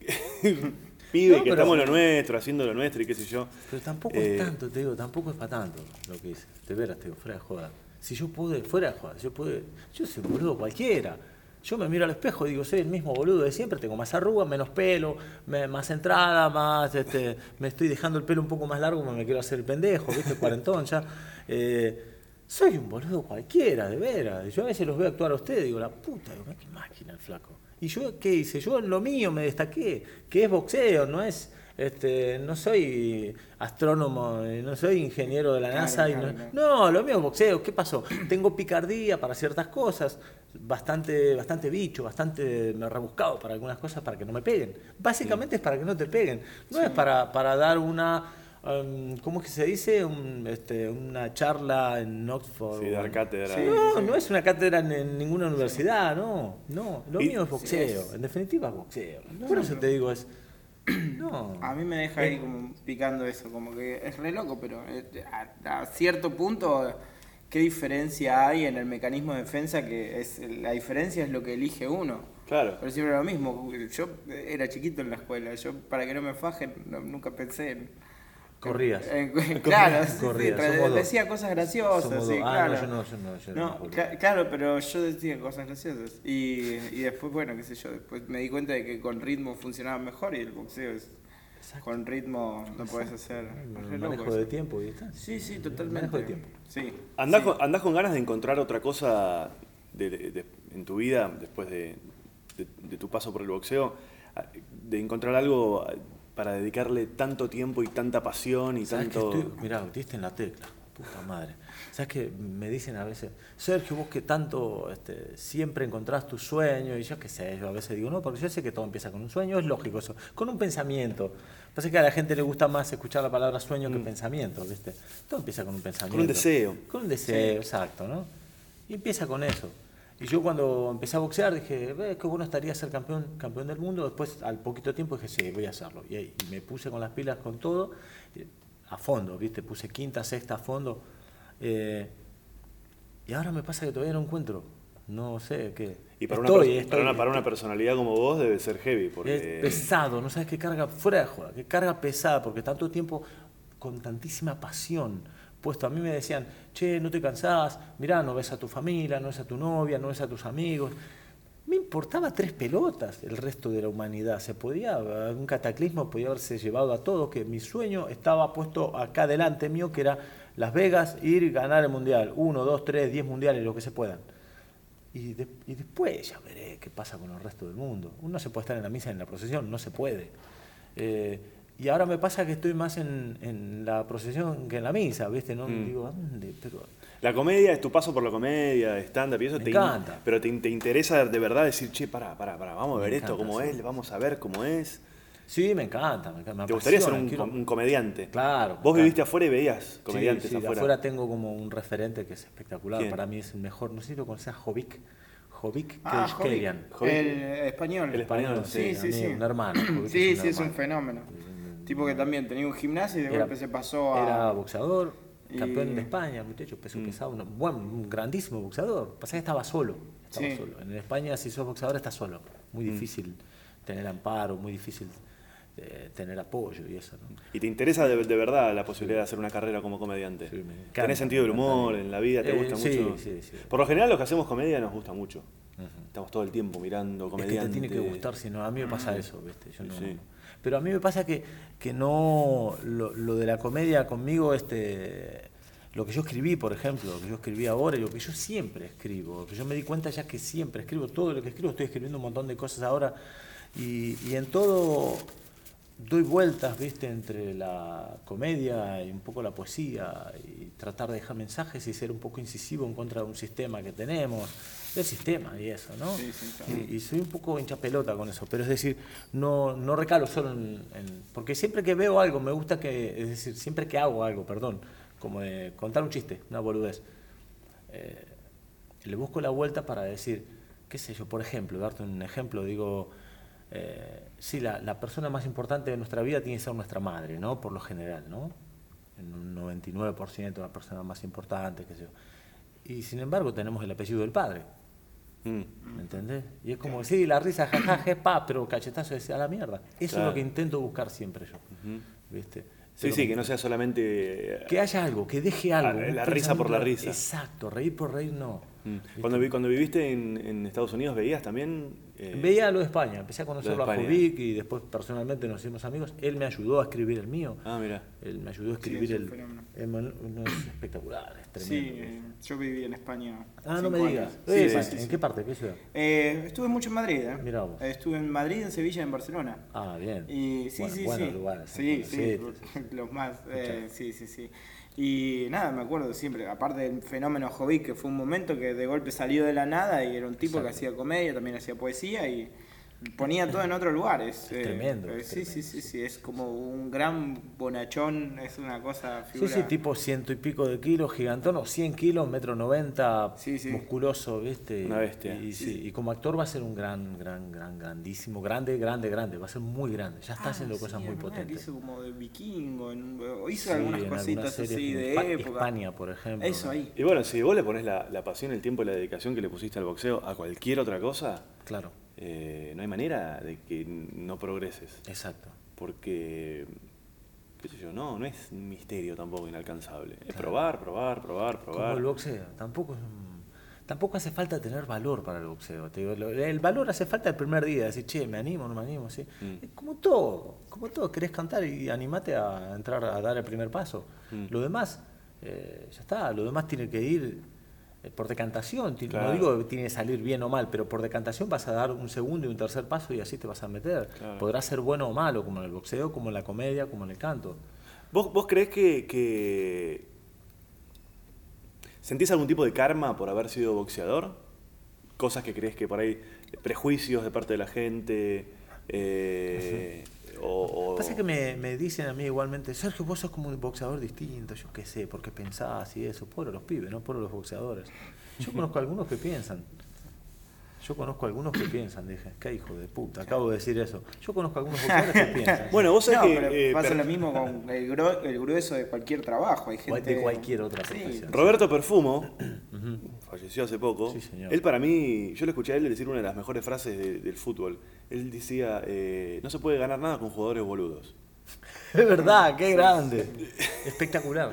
A: pibes
B: No,
A: que estamos lo nuestro, haciendo lo nuestro y qué sé yo.
B: Pero tampoco
A: Eh,
B: es tanto, te digo, tampoco es para tanto lo que hice. De veras, te digo, fuera de joda. Si yo pude, fuera de joda, yo pude, yo soy un boludo cualquiera. Yo me miro al espejo y digo, soy el mismo boludo de siempre, tengo más arrugas, menos pelo, me- más entrada, más, este, me estoy dejando el pelo un poco más largo, me, me quiero hacer el pendejo, viste, cuarentón ya. Eh, soy un boludo cualquiera, de veras. Yo a veces los veo actuar a ustedes y digo, la puta, digo, qué máquina el flaco. ¿Y yo qué hice? Yo en lo mío me destaqué, que es boxeo, no es, este, no soy astrónomo, eh, no soy ingeniero de la
C: Claro,
B: NASA. y no,
C: claro.
B: no, lo mío es boxeo. ¿Qué pasó? Tengo picardía para ciertas cosas, bastante, bastante bicho, bastante me rebuscado para algunas cosas para que no me peguen. Básicamente es para que no te peguen. No es para, para dar una, um, ¿cómo es que se dice? Un, este, una charla en Oxford.
A: Sí, dar cátedra.
C: Sí.
B: no, no es una cátedra en, en ninguna universidad, no, no. Lo
A: Y-
B: mío es boxeo,
C: Sí, es-
B: en definitiva es boxeo. Por eso te digo, es. No.
C: A mí me deja ahí como picando eso, como que es re loco, pero a, a cierto punto, ¿qué diferencia hay en el mecanismo de defensa? Que es la diferencia es lo que elige uno.
A: Claro.
C: Pero siempre lo mismo, yo era chiquito en la escuela, yo para que no me fajen no- nunca pensé en...
B: Corrías.
C: claro, sí, sí, decía cosas graciosas, sí.
B: Ah,
C: claro.
B: no, yo no, yo no, yo
C: No,
B: no.
C: cla- claro, pero yo decía cosas graciosas. Y, y después, bueno, qué sé yo, después me di cuenta de que con ritmo funcionaba mejor y el boxeo es...
B: Exacto.
C: Con ritmo no puedes hacer...
B: El manejo de tiempo y.
C: Sí, sí, totalmente.
B: manejo de tiempo.
C: Sí.
A: ¿Andás,
C: sí.
A: con, andás con ganas de encontrar otra cosa de- de- de- en tu vida después de, de- de tu paso por el boxeo? De encontrar algo para dedicarle tanto tiempo y tanta pasión y
B: ¿Sabes que
A: tanto...
B: estoy? Mirá, diste en la tecla. Puta madre. ¿Sabes que me dicen a veces, Sergio, vos que tanto este, siempre encontrás tu sueño? Y yo qué sé, yo a veces digo, no, porque yo sé que todo empieza con un sueño, es lógico eso, con un pensamiento. Pasa que a la gente le gusta más escuchar la palabra sueño que pensamiento, ¿viste? Todo empieza con un pensamiento.
A: Mm. Con un deseo.
B: Con un deseo, exacto, ¿no? Y empieza con eso. Y yo cuando empecé a boxear dije, "Ve, qué bueno estaría ser campeón, campeón del mundo. Después, al poquito tiempo, dije, sí, voy a hacerlo. Y, y me puse con las pilas con todo, eh, a fondo, ¿viste? Puse quinta, sexta a fondo. Eh, y ahora me pasa que todavía no encuentro. No sé qué.
A: Y para,
B: Estoy,
A: una,
B: estoy,
A: para, una, para una personalidad como vos debe ser heavy, porque...
B: es pesado, no sabes qué carga, fuera de joda, qué carga pesada, porque tanto tiempo con tantísima pasión puesto. A mí me decían, che, no te cansás, mirá, no ves a tu familia, no ves a tu novia, no ves a tus amigos. me importaba tres pelotas el resto de la humanidad. Se podía, un cataclismo podía haberse llevado a todo, que mi sueño estaba puesto acá delante mío, que era Las Vegas, ir ganar el mundial. Uno, dos, tres, diez mundiales, lo que se puedan. Y después ya veré qué pasa con el resto del mundo. Uno se puede estar en la misa, en la procesión, no se puede. Eh, y ahora me pasa que estoy más en, en la procesión que en la misa, ¿viste? No
A: Mm.
B: digo, ¿a dónde? Pero
A: La comedia es tu paso por la comedia, stand-up y eso
B: Me
A: te
B: encanta.
A: pero te, te interesa de verdad decir, che, pará, pará, pará, vamos a
B: Me
A: ver esto
B: encanta,
A: cómo
B: sí.
A: es, vamos a ver cómo es.
B: sí, me encanta. Me, encanta, me
A: ¿Te gustaría ser un,
B: quiero-
A: un comediante?
B: Claro.
A: Vos viviste afuera y veías
B: Sí,
A: comediantes
B: sí, de
A: afuera.
B: afuera tengo como un referente que es espectacular.
A: ¿Quién?
B: Para mí es el mejor. No sé si lo conoces, Jovic. Jovic
C: Ah. Jovic, el español.
A: El español,
C: sí,
B: sí,
C: sí, sí.
B: un hermano, Jovic
C: Sí,
B: es un
C: sí, es un fenómeno. Tipo que también tenía un gimnasio y de
B: Era-
C: golpe se pasó a...
B: Era boxeador,
C: Y-
B: campeón de España, muchacho, peso
A: Mm.
B: pesado, un, buen, un grandísimo boxeador. Pasa que estaba solo. Estaba
C: Sí.
B: solo. En España, si sos boxeador, estás solo. Muy
A: Mm.
B: difícil tener amparo, muy difícil eh, tener apoyo y eso. ¿no?
A: ¿Y te interesa de, de verdad la posibilidad de hacer una carrera como comediante?
B: Sí, me encanta,
A: ¿Tenés sentido del humor en la vida? ¿Te
B: Eh,
A: gusta
B: sí,
A: mucho?
B: sí, sí.
A: Por lo general los que hacemos comedia nos gusta mucho. Estamos todo el tiempo mirando
B: Es que
A: comediantes.
B: te tiene que gustar, si no, a mí me pasa eso, ¿viste? Yo no-
A: Sí.
B: Pero a mí me pasa que, que no, lo, lo de la comedia conmigo, este, lo que yo escribí, por ejemplo, lo que yo escribí ahora y lo que yo siempre escribo, que yo me di cuenta ya que siempre escribo, todo lo que escribo, estoy escribiendo un montón de cosas ahora y, y en todo doy vueltas, viste, entre la comedia y un poco la poesía y tratar de dejar mensajes y ser un poco incisivo en contra de un sistema que tenemos, del sistema y eso, ¿no?
C: Sí, sí, claro.
B: y, y soy un poco hincha pelota con eso, pero es decir, no, no recalo solo en, en- Porque siempre que veo algo, me gusta que, es decir, siempre que hago algo, perdón, como de contar un chiste, una boludez, eh, le busco la vuelta para decir, qué sé yo, por ejemplo, darte un ejemplo, digo, eh, sí, la, la persona más importante de nuestra vida tiene que ser nuestra madre, ¿no? Por lo general, ¿no? En un 99% la persona más importante, qué sé yo. Y sin embargo tenemos el apellido del padre. ¿Me entendés? Y es como, sí, la risa, jajaja, pa, pero cachetazo decía a la mierda. Eso es lo que intento buscar siempre yo, ¿viste?
A: Sí,
B: Pero
A: sí, que no sea solamente... eh,
B: que haya algo, que deje algo.
A: La risa por la risa.
B: Exacto, reír por reír no.
A: Mm.
B: ¿Viste?
A: Cuando, vi- cuando viviste en, en Estados Unidos, ¿veías también? Eh,
B: Veía lo de España, empecé a conocerlo a. Jovic y después personalmente nos hicimos amigos. Él me ayudó a escribir el mío.
A: Ah, mira.
B: Él me ayudó a
C: Sí,
B: escribir
C: es un
B: el.
C: fenómeno.
B: el es espectacular, es
C: Sí,
B: tremendo.
C: eh, yo viví en España.
B: ah, no me digas. Eh,
C: Sí, sí, sí,
B: ¿En
C: sí.
B: qué parte? ¿Qué ciudad?
C: Eh, estuve mucho en Madrid, ¿eh?
B: Mirá vos.
C: Estuve en Madrid, en Sevilla y en Barcelona.
B: Ah, bien.
C: Y sí,
B: Bueno,
C: sí,
B: buenos
C: sí.
B: lugares,
C: sí, sí, los más. eh, sí, sí, sí. Y nada, me acuerdo siempre, aparte del fenómeno Jovic, que fue un momento que de golpe salió de la nada y era un tipo que hacía comedia, también hacía poesía y ponía todo en otro lugar. Es, eh,
B: tremendo,
C: eh,
B: es
C: sí, sí,
B: tremendo,
C: sí, sí, es como un gran bonachón, es una cosa
B: Sí,
C: figura.
B: sí, tipo ciento y pico de kilos, gigantón, o 100 kilos, metro 90,
C: Sí, sí.
B: musculoso, ¿viste?
A: Una bestia.
B: Y, sí, y como actor va a ser un gran, gran, gran, grandísimo, grande, grande, grande, va a ser muy grande. Ya está
C: Ah,
B: haciendo
C: sí,
B: cosas muy
C: es
B: potentes.
C: Hizo como de vikingo, en- o hizo
B: Sí,
C: algunas
B: en
C: cositas
B: algunas
C: así de
B: Espa-
C: época.
B: España, por ejemplo.
C: Eso ahí.
A: Y bueno, si vos le pones la, la pasión, el tiempo y la dedicación que le pusiste al boxeo a cualquier otra cosa,
B: Claro,
A: eh, no hay manera de que no progreses.
B: exacto.
A: Porque, qué sé yo, no, no es un misterio tampoco inalcanzable. Es probar, probar, probar,
B: Como
A: probar.
B: el boxeo, tampoco es un- Tampoco hace falta tener valor para el boxeo. te digo, el valor hace falta el primer día, decir, che, me animo, no me animo, ¿sí?
A: Mm.
B: Como todo, como todo, querés cantar y animate a entrar a dar el primer paso.
A: Mm.
B: Lo demás, eh, ya está, lo demás tiene que ir por decantación.
A: Claro.
B: No digo que tiene que salir bien o mal, pero por decantación vas a dar un segundo y un tercer paso y así te vas a meter.
A: Claro.
B: Podrá ser bueno o malo, como en el boxeo, como en la comedia, como en el canto.
A: ¿Vos, vos creés que, que sentís algún tipo de karma por haber sido boxeador? Cosas que crees que por ahí, prejuicios de parte de la gente, eh, o, o-
B: Pasa que me, me dicen a mí igualmente, Sergio, vos sos como un boxeador distinto, yo qué sé, porque pensás y eso, por los pibes, no por los boxeadores. Yo conozco algunos que piensan. Yo conozco algunos que piensan, dije, qué hijo de puta, acabo de decir eso. Yo conozco algunos boxeadores que piensan.
A: Bueno, vos sabés
C: No,
A: que...
C: pero
A: eh,
C: pasa lo mismo con el, gro- el grueso de cualquier trabajo. Hay gente
B: de cualquier otra
C: Sí,
B: profesión.
A: Roberto Perfumo, falleció hace poco.
B: Sí, señor.
A: Él para mí, yo le escuché a él decir una de las mejores frases de- del fútbol. Él decía, eh, no se puede ganar nada con jugadores boludos.
B: Es verdad, qué grande. Espectacular.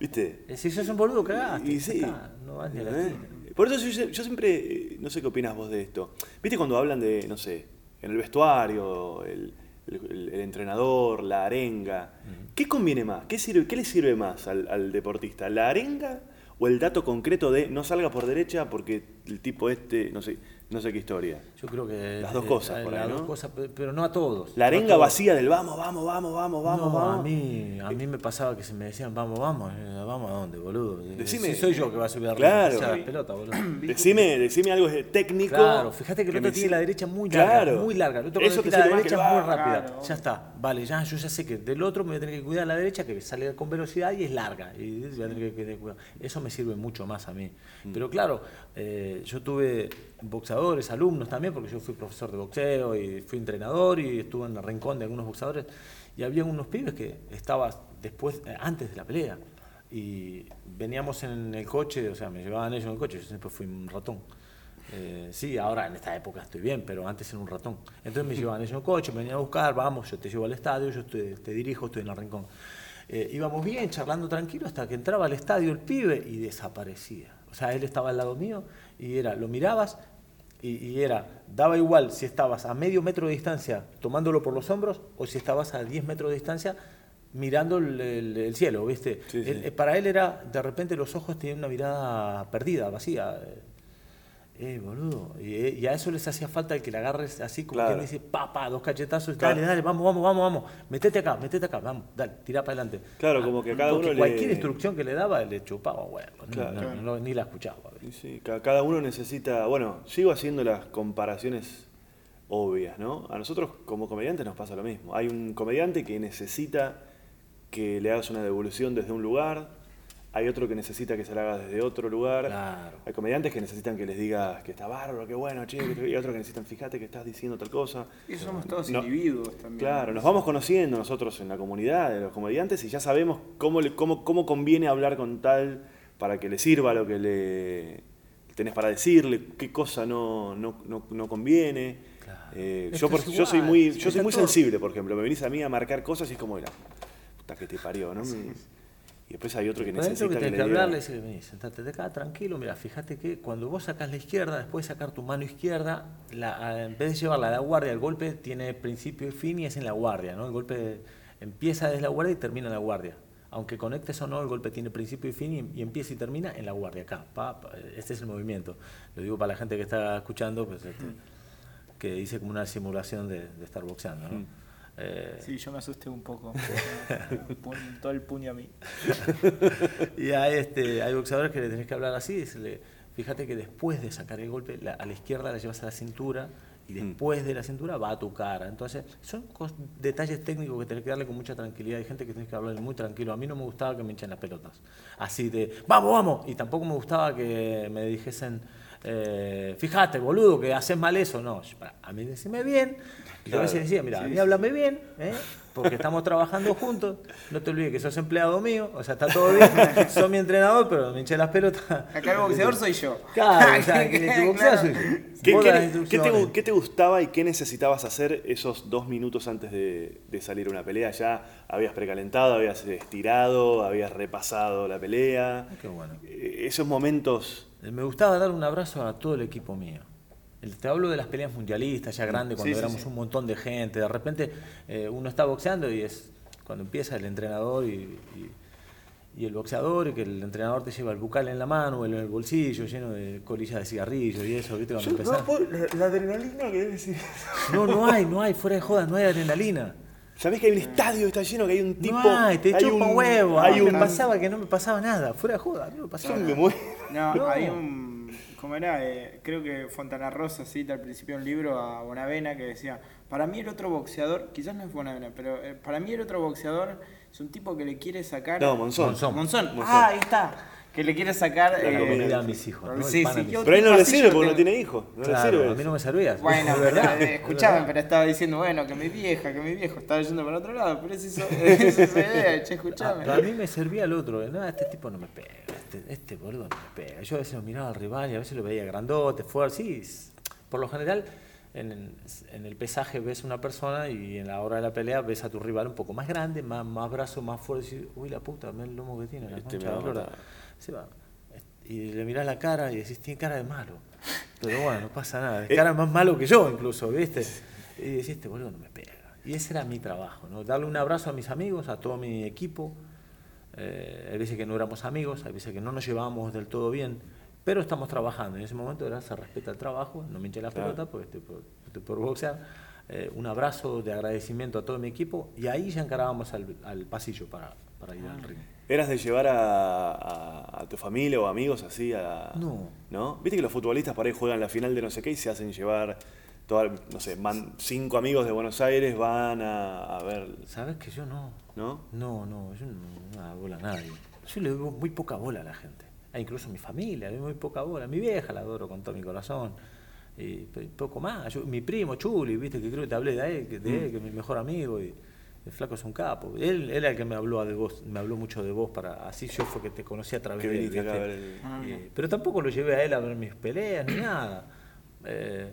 A: ¿Viste?
B: Eh, Si sos un boludo, cagaste.
A: Y sí.
B: está, no vas ni a la
A: ¿Eh? Por eso yo, yo siempre, eh, no sé qué opinas vos de esto. ¿Viste cuando hablan de, no sé, en el vestuario, el, el- el entrenador, la arenga? ¿Qué conviene más? ¿Qué, sirve, qué le sirve más al, al deportista? ¿La arenga o el dato concreto de no salga por derecha porque el tipo este, no sé, no sé qué historia?
B: Yo creo que.
A: Las dos cosas
B: eh,
A: por ahí,
B: las
A: ¿no?
B: dos cosas, pe- pero no a todos.
A: La arenga vacía del vamos, vamos, vamos, vamos, vamos,
B: no,
A: vamos.
B: A mí, a mí me pasaba que se me decían, vamos, vamos, eh, vamos a dónde, boludo.
A: Decime-
B: si soy yo que va a subir a la pelota, boludo.
A: Decime, decime algo técnico.
B: Claro, fíjate que el otro tiene la derecha muy larga,
A: Claro.
B: muy larga. El otro
A: Eso
B: tira la
A: que
B: derecha es muy
A: va-
B: rápida.
C: claro.
B: Ya está, vale, ya yo ya sé que del otro me voy a tener que cuidar la derecha que sale con velocidad y es larga. Y voy a tener que tener cuidado. Eso me sirve mucho más a mí.
A: Mm.
B: Pero claro, eh, yo tuve boxeadores, alumnos también, porque yo fui profesor de boxeo y fui entrenador y estuve en el rincón de algunos boxeadores. Y había unos pibes que estaban después, eh, antes de la pelea. Y veníamos en el coche, o sea, me llevaban ellos en el coche, yo siempre fui un ratón. Eh, sí, ahora en esta época estoy bien, pero antes era un ratón. Entonces me llevaban ellos en el coche, me venían a buscar, vamos, yo te llevo al estadio, yo te, te dirijo, estoy en el rincón. Eh, íbamos bien, charlando tranquilo, hasta que entraba al estadio el pibe y desaparecía. O sea, él estaba al lado mío y era, lo mirabas y, y era, daba igual si estabas a medio metro de distancia tomándolo por los hombros o si estabas a 10 metros de distancia mirando el, el- el cielo, ¿viste?
A: Sí, sí.
B: Él- eh, para él era, de repente los ojos tenían una mirada perdida, vacía. Eh, boludo. Y, eh, y a eso les hacía falta el que le agarres así como
A: Claro.
B: le dice, pa, pa, dos cachetazos,
A: Claro.
B: dale, dale, vamos, vamos, vamos, vamos, metete acá, metete acá, vamos, dale, tira para adelante.
A: Claro, como que a cada uno le-
B: cualquier instrucción que le daba le chupaba, bueno, no-
A: Claro.
B: no- no- ni la escuchaba.
A: Y sí, ca- cada uno necesita, bueno, sigo haciendo las comparaciones obvias, ¿no? A nosotros como comediantes nos pasa lo mismo. Hay un comediante que necesita que le hagas una devolución desde un lugar, hay otro que necesita que se la haga desde otro lugar.
B: Claro.
A: Hay comediantes que necesitan que les digas que está bárbaro, que bueno, che, y otros que necesitan, fíjate que estás diciendo tal cosa.
C: Y somos todos
A: No.
C: individuos también.
A: Claro, nos vamos conociendo nosotros en la comunidad de los comediantes y ya sabemos cómo, le- cómo, cómo conviene hablar con tal para que le sirva lo que le tenés para decirle, qué cosa no, no, no, no conviene.
B: Claro.
A: Eh, yo, por- yo soy muy, yo soy muy sensible, por ejemplo. Me venís a mí a marcar cosas y es como la puta que te parió, ¿no? Y después hay otro que necesita
B: que
A: que, le
B: que
A: diga-
B: hablarle decirle, vení, sentate de acá, tranquilo, mira, fíjate que cuando vos sacás la izquierda, después de sacar tu mano izquierda, la- en vez de llevarla a la guardia, el golpe tiene principio y fin y es en la guardia, ¿no? El golpe empieza desde la guardia y termina en la guardia. Aunque conectes o no, el golpe tiene principio y fin y, y empieza y termina en la guardia, acá. pa, pa, este es el movimiento. Lo digo para la gente que está escuchando, pues, este, que dice como una simulación de, de estar boxeando, ¿no? Eh,
C: Sí, yo me asusté un poco. Todo el puño a mí.
B: Y hay, este, hay boxeadores que le tenés que hablar así, decirle, fíjate que después de sacar el golpe, la- a la izquierda la llevas a la cintura y después de la cintura va a tu cara. Entonces, son detalles técnicos que tenés que darle con mucha tranquilidad. Hay gente que tenés que hablarle muy tranquilo. A mí no me gustaba que me hinchen las pelotas. Así de, vamos, vamos. Y tampoco me gustaba que me dijesen, eh, fíjate, boludo, que haces mal eso. No, a mí decime bien. Y yo a veces decía, mira, a mí háblame bien, ¿eh? porque estamos trabajando juntos. No te olvides que sos empleado mío, o sea, está todo bien. sos mi entrenador, pero me hinché las pelotas.
C: Acá el boxeador soy yo.
B: Claro, o sea, que boxeas soy yo.
A: ¿Qué, te,
B: instrucciones.
A: qué te gustaba y qué necesitabas hacer esos dos minutos antes de, de salir a una pelea? ¿Ya habías precalentado, habías estirado, habías repasado la pelea?
B: Qué bueno.
A: Eh, Esos momentos...
B: Me gustaba dar un abrazo a todo el equipo mío. El- Te hablo de las peleas mundialistas ya grandes, cuando
C: Sí, sí,
B: éramos
C: sí.
B: un montón de gente. De repente eh, uno está boxeando y es cuando empieza el entrenador y, y- y el boxeador, y que el entrenador te lleva el bucal en la mano o en el bolsillo lleno de colillas de cigarrillo y eso, ¿viste? Cuando empezás.
A: la, adrenalina que debe decir...
B: No, no hay, no hay, fuera de jodas, no hay adrenalina.
A: ¿Sabés que hay un estadio que está lleno, que hay un tipo...
B: no hay, te
A: hay
B: chupa
A: un-
B: huevo.
A: Hay
B: me
A: un...
B: pasaba que no me pasaba nada, fuera de joda, no me pasaba
A: Yo me
B: nada.
A: muero.
C: No,
B: No.
C: hay un. ¿Cómo era? Eh, creo que Fontana Rosa cita al principio de un libro a Bonavena que decía: Para mí, el otro boxeador, quizás no es Bonavena, pero eh, para mí, el otro boxeador es un tipo que le quiere sacar.
A: No, Monzón.
B: Monzón.
C: Monzón.
A: Monzón.
C: Ah, ahí está. Que le quiere sacar.
B: La
C: eh,
B: comida a mis hijos.
C: Sí, sí.
A: Pero él no le sirve porque
C: te-
A: no tiene hijos. No
B: Claro,
A: le sirve.
B: a mí no me servía.
C: Bueno,
B: verdad.
C: eh,
B: es
C: escuchame,
B: verdad.
C: pero estaba diciendo, bueno, que mi vieja, que mi viejo estaba yendo para otro lado, pero esa es esa es la idea, che,
B: Ah,
C: escuchame.
B: pero a mí me servía el otro. No, este tipo no me pega. Este, este boludo no me pega. Yo a veces lo miraba al rival y a veces lo veía grandote, fuerte. Sí, por lo general, en, en el pesaje ves una persona y en la hora de la pelea ves a tu rival un poco más grande, más, más brazo, más fuerte. Y dices, uy, la puta, mira el lomo que tiene. La
A: Este
B: concha
A: me va
B: de la
A: a
B: lora".
A: matar.
B: Se va. y le mirás la cara y decís, tiene cara de malo. Pero bueno, no pasa nada. Es
A: Eh.
B: cara más malo que yo incluso, ¿viste? Y decís, este boludo no me pega. Y ese era mi trabajo, ¿no? Darle un abrazo a mis amigos, a todo mi equipo. Eh, hay veces que no éramos amigos, hay veces que no nos llevábamos del todo bien, pero estamos trabajando. En ese momento era, se respeta el trabajo, no me hinché la
A: Claro.
B: pelota porque estoy por, estoy por boxear. Eh, un abrazo de agradecimiento a todo mi equipo y ahí ya encarábamos al, al pasillo para, para ir al ring.
A: ¿Eras de llevar a, a- a tu familia o amigos así a...
B: No.
A: ¿No? Viste que los futbolistas por ahí juegan la final de no sé qué y se hacen llevar, toda- no sé, van cinco amigos de Buenos Aires, van a, a ver,
B: ¿Sabes que yo no?
A: ¿No?
B: No, no, yo no, no hago bola a nadie. Yo le doy muy poca bola a la gente. E incluso a mi familia, le doy muy poca bola. A mi vieja la adoro con todo mi corazón. Y poco más. Yo- mi primo Chuli, viste que creo que te hablé de él, que, de él, que es mi mejor amigo. Y el flaco es un capo. Él, él era el que me habló de vos, me habló mucho de vos para. Así yo fue que te conocí a través de él.
C: Ah,
B: pero tampoco lo llevé a él a ver mis peleas ni nada. Eh,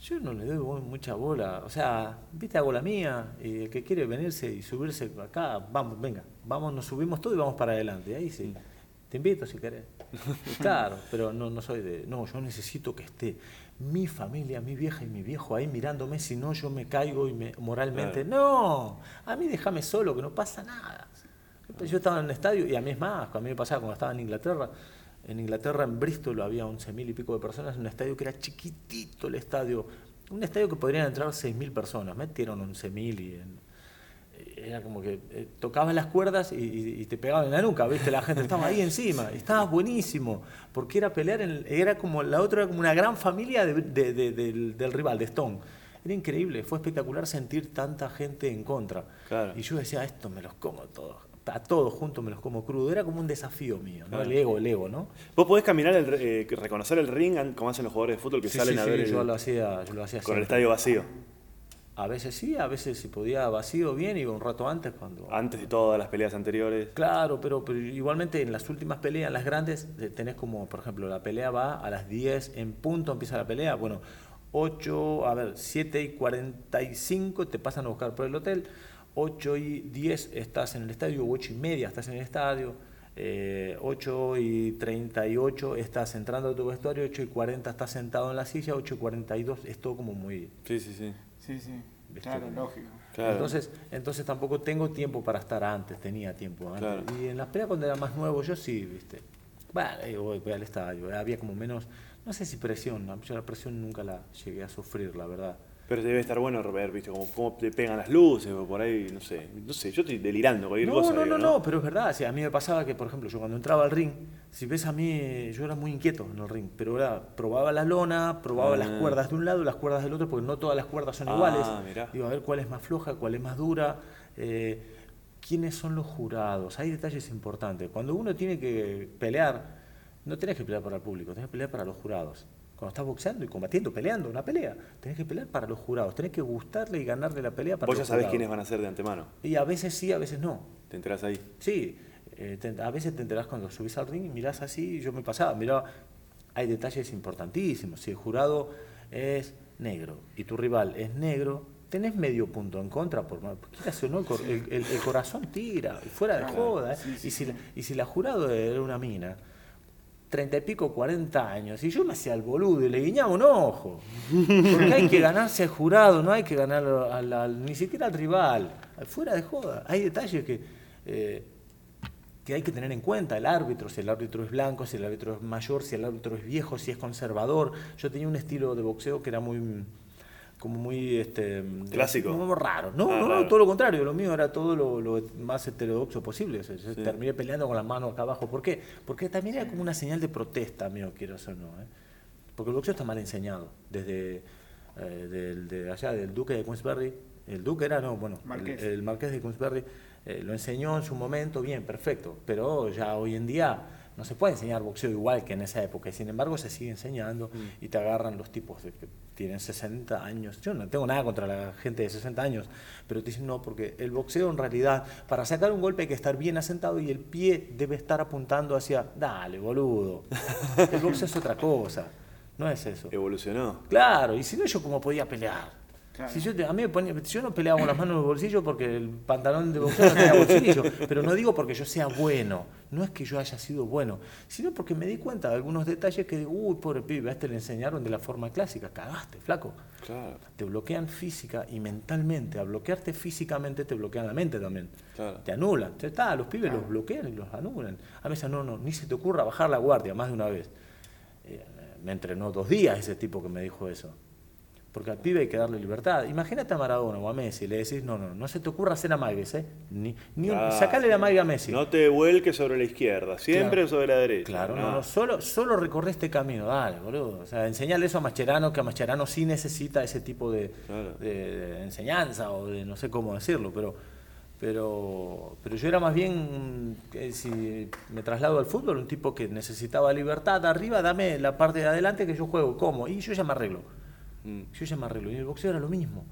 B: yo no le doy mucha bola. O sea, viste, hago la mía. Y el que quiere venirse y subirse acá, vamos, venga, vamos, nos subimos todo y vamos para adelante. Ahí sí. Te invito si querés. Claro, pero no, no soy de. No, yo necesito que esté mi familia, mi vieja y mi viejo ahí mirándome, si no yo me caigo y me, moralmente. No, a mí déjame solo, que no pasa nada. Yo estaba en el estadio, y a mí es más, a mí me pasaba cuando estaba en Inglaterra. En Inglaterra, en Bristol, había 11.000 y pico de personas en un estadio que era chiquitito el estadio. Un estadio que podrían entrar 6.000 personas. Metieron 11.000 y en- era como que eh, tocabas las cuerdas y, y- y te pegaban en la nuca, ¿viste? La gente estaba ahí encima, y estaba buenísimo, porque era pelear, en era como, la otra era como una gran familia de- de- de- del, del rival, de Stone. Era increíble, fue espectacular sentir tanta gente en contra.
A: Claro.
B: Y yo decía, esto me los como todos, a todos juntos me los como crudo. Era como un desafío mío, ¿no? El ego, el ego, ¿no?
A: Vos podés caminar, el, eh, reconocer el ring como hacen los jugadores de fútbol que
B: Sí,
A: salen
B: sí,
A: a
B: sí,
A: ver el-
B: yo lo hacía, yo lo hacía
A: con el estadio vacío,
B: A veces sí, a veces si podía vacío bien, iba un rato antes cuando...
A: antes de todas las peleas anteriores.
B: Claro, pero, pero igualmente en las últimas peleas, las grandes, tenés como, por ejemplo, la pelea va a las 10 en punto, empieza la pelea, bueno, 8, a ver, 7 y 45 te pasan a buscar por el hotel, 8 y 10 estás en el estadio, 8 y media estás en el estadio, eh, 8 y 38 estás entrando a tu vestuario, 8 y 40 estás sentado en la silla, 8 y 42 es todo como muy...
A: Sí, sí, sí.
C: Sí, sí. Claro, lógico.
A: Claro.
B: Entonces, entonces tampoco tengo tiempo para estar antes, tenía tiempo antes.
A: Claro.
B: Y en las peleas cuando era más nuevo, yo sí, viste. Bueno, voy, voy al estadio, había como menos, no sé si presión, ¿no? yo la presión nunca la llegué a sufrir, la verdad.
A: Pero debe estar bueno ver, viste, como cómo te pegan las luces o por ahí, no sé. No sé, yo estoy delirando cualquier
B: No,
A: cosa.
B: no,
A: digo,
B: no, no, pero es verdad, a mí me pasaba que, por ejemplo, yo cuando entraba al ring, si ves a mí, yo era muy inquieto en el ring, pero era, probaba la lona, probaba
A: Ah.
B: las cuerdas de un lado y las cuerdas del otro, porque no todas las cuerdas son
A: Ah,
B: iguales.
A: mirá.
B: Digo, a ver cuál es más floja, cuál es más dura. eh, ¿Quiénes son los jurados? Hay detalles importantes. Cuando uno tiene que pelear, no tenés que pelear para el público, tenés que pelear para los jurados. Cuando estás boxeando y combatiendo, peleando una pelea, tenés que pelear para los jurados, tenés que gustarle y ganarle la pelea para
A: Vos ya sabés
B: jurados.
A: quiénes van a ser de antemano.
B: Y a veces sí, a veces no.
A: Te enterás ahí.
B: Sí, eh, te- a veces te enterás cuando subís al ring y mirás así, y yo me pasaba, miraba, hay detalles importantísimos. Si el jurado es negro y tu rival es negro, tenés medio punto en contra, por más- quieras o no, el, cor- el- el- el corazón tira, y fuera de joda. ¿eh? y, si la, y si la jurado era una mina, treinta y pico, 40 años, y yo me hacía el boludo y le guiñaba un ojo. Porque hay que ganarse al jurado, no hay que ganar al- al- ni siquiera al rival. Fuera de joda. Hay detalles que, eh, que hay que tener en cuenta. El árbitro, si el árbitro es blanco, si el árbitro es mayor, si el árbitro es viejo, si es conservador. Yo tenía un estilo de boxeo que era muy como muy este
A: Clásico.
B: como raro no
A: Ah,
B: no, no
A: raro.
B: todo lo contrario lo mío era todo lo, lo más heterodoxo posible O sea, yo
A: Sí.
B: terminé peleando con las manos acá abajo ¿por qué? porque también era como una señal de protesta mío quiero o no ¿eh? porque el boxeo está mal enseñado desde eh, del, de allá del duque de Queensberry el duque era no bueno el-
C: Marqués.
B: el, marqués de Queensberry eh, lo enseñó en su momento bien perfecto pero ya hoy en día no se puede enseñar boxeo igual que en esa época y sin embargo se sigue enseñando
A: Mm.
B: y te agarran los tipos de que tienen 60 años yo no tengo nada contra la gente de 60 años pero te dicen no porque el boxeo en realidad para sacar un golpe hay que estar bien asentado y el pie debe estar apuntando hacia dale boludo el boxeo es otra cosa no es eso
A: Evolucionó.
B: Claro, y si no, yo cómo podía pelear.
C: Claro.
B: Si yo, te- a mí me ponía- yo no peleaba con las manos en el bolsillo porque el pantalón de boxeo no tenía bolsillo, pero no digo porque yo sea bueno, no es que yo haya sido bueno, sino porque me di cuenta de algunos detalles que digo, uy, pobre pibe, a este le enseñaron de la forma clásica, cagaste, flaco.
A: Claro,
B: Te bloquean física y mentalmente. A bloquearte físicamente te bloquean la mente también.
A: Claro.
B: Te anulan. Está, los pibes los bloquean y los anulan. A veces no, no, ni se te ocurra bajar la guardia más de una vez. Eh, me entrenó dos días ese tipo que me dijo eso. Porque al pibe hay que darle libertad. Imagínate a Maradona o a Messi, le decís, no, no, no se te ocurra hacer amagues, ¿eh? Ni, ni un- sacale la amague a Messi.
A: No te vuelques sobre la izquierda, siempre
B: Claro.
A: sobre la derecha.
B: Claro, no, no, solo, solo recorre este camino, dale, boludo. O sea, enseñale eso a Mascherano, que a Mascherano sí necesita ese tipo de,
A: Claro.
B: de- de enseñanza o de no sé cómo decirlo, pero, pero, pero yo era más bien, que si me traslado al fútbol, un tipo que necesitaba libertad arriba, dame la parte de adelante que yo juego, ¿cómo? Y yo ya me arreglo,
A: Mm.
B: yo ya me arreglo. Y en el boxeo era lo mismo,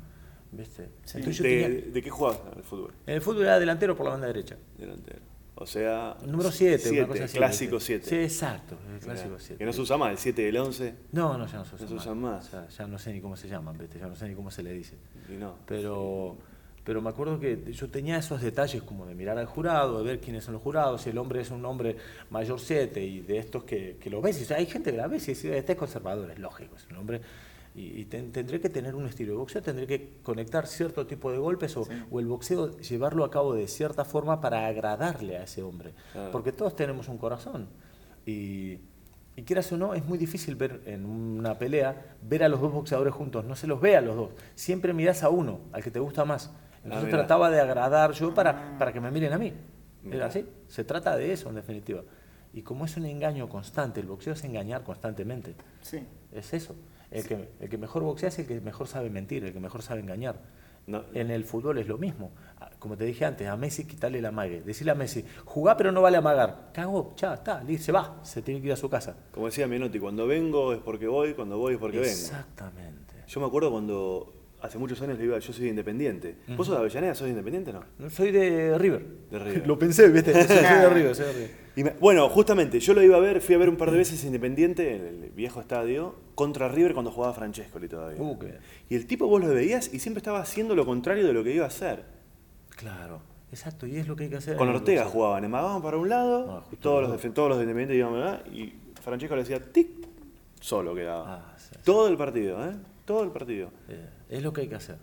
B: ¿viste? Entonces yo
A: ¿De,
B: tenía-
A: ¿De qué jugabas en el fútbol?
B: en el fútbol era delantero por la banda derecha.
A: Delantero. O sea,
B: El número 7,
A: siete, clásico 7.
B: Sí, exacto, el clásico 7.
A: Que no se usa más, el 7 y el 11.
B: No, no, ya no se usa
A: No se usan más.
B: O sea, ya no sé ni cómo se llaman, ¿viste? ya no sé ni cómo se le dice.
A: Y no.
B: Pero, pero me acuerdo que yo tenía esos detalles como de mirar al jurado, de ver quiénes son los jurados, si el hombre es un hombre mayor 7 y de estos que, que lo ves. o sea, hay gente que la ve y dice, este es conservador, es lógico, es un hombre. Y, y ten- tendré que tener un estilo de boxeo, tendré que conectar cierto tipo de golpes o, o el boxeo llevarlo a cabo de cierta forma para agradarle a ese hombre.
A: Claro.
B: Porque todos tenemos un corazón. Y, y quieras o no, es muy difícil ver en una pelea, ver a los dos boxeadores juntos. No se los ve a los dos. Siempre mirás a uno, al que te gusta más. Entonces
A: Ah,
B: trataba de agradar yo para, para que me miren a mí.
A: Mira.
B: Era así. Se trata de eso, en definitiva. Y como es un engaño constante, el boxeo es engañar constantemente.
C: Sí.
B: Es eso. El, que, el que mejor boxea es el que mejor sabe mentir, el que mejor sabe engañar.
A: No.
B: En el fútbol es lo mismo. Ah, Como te dije antes, a Messi quitarle la amague. Decirle a Messi, jugá pero no vale amagar. Cagó, ya está, se va, se tiene que ir a su casa.
A: Como decía Menotti, cuando vengo es porque voy, cuando voy es porque vengo.
B: Exactamente.
A: Yo me acuerdo cuando hace muchos años le iba, yo soy de independiente. ¿Vos sos de Avellaneda? ¿Sos de independiente o no?
B: No, Soy de River.
A: De River.
B: Lo pensé, ¿viste? Soy, soy de River, soy de River.
A: Y me- bueno, justamente, yo lo iba a ver, fui a ver un par de veces Independiente, en el viejo estadio, contra River cuando jugaba Francescoli todavía.
B: Uh, qué bien.
A: Y el tipo vos lo veías y siempre estaba haciendo lo contrario de lo que iba a hacer.
B: Claro, exacto, y es lo que hay que hacer.
A: Con Ortega jugaban, emagaban para un lado,
B: justo
A: todos,
B: los
A: los
B: dos.
A: defen- todos los de Independiente iban ¿verdad? y Francesco le decía tic, solo quedaba.
B: Ah, sí, sí.
A: Todo el partido, ¿eh? Todo el partido.
B: Eh, es lo que hay que hacer.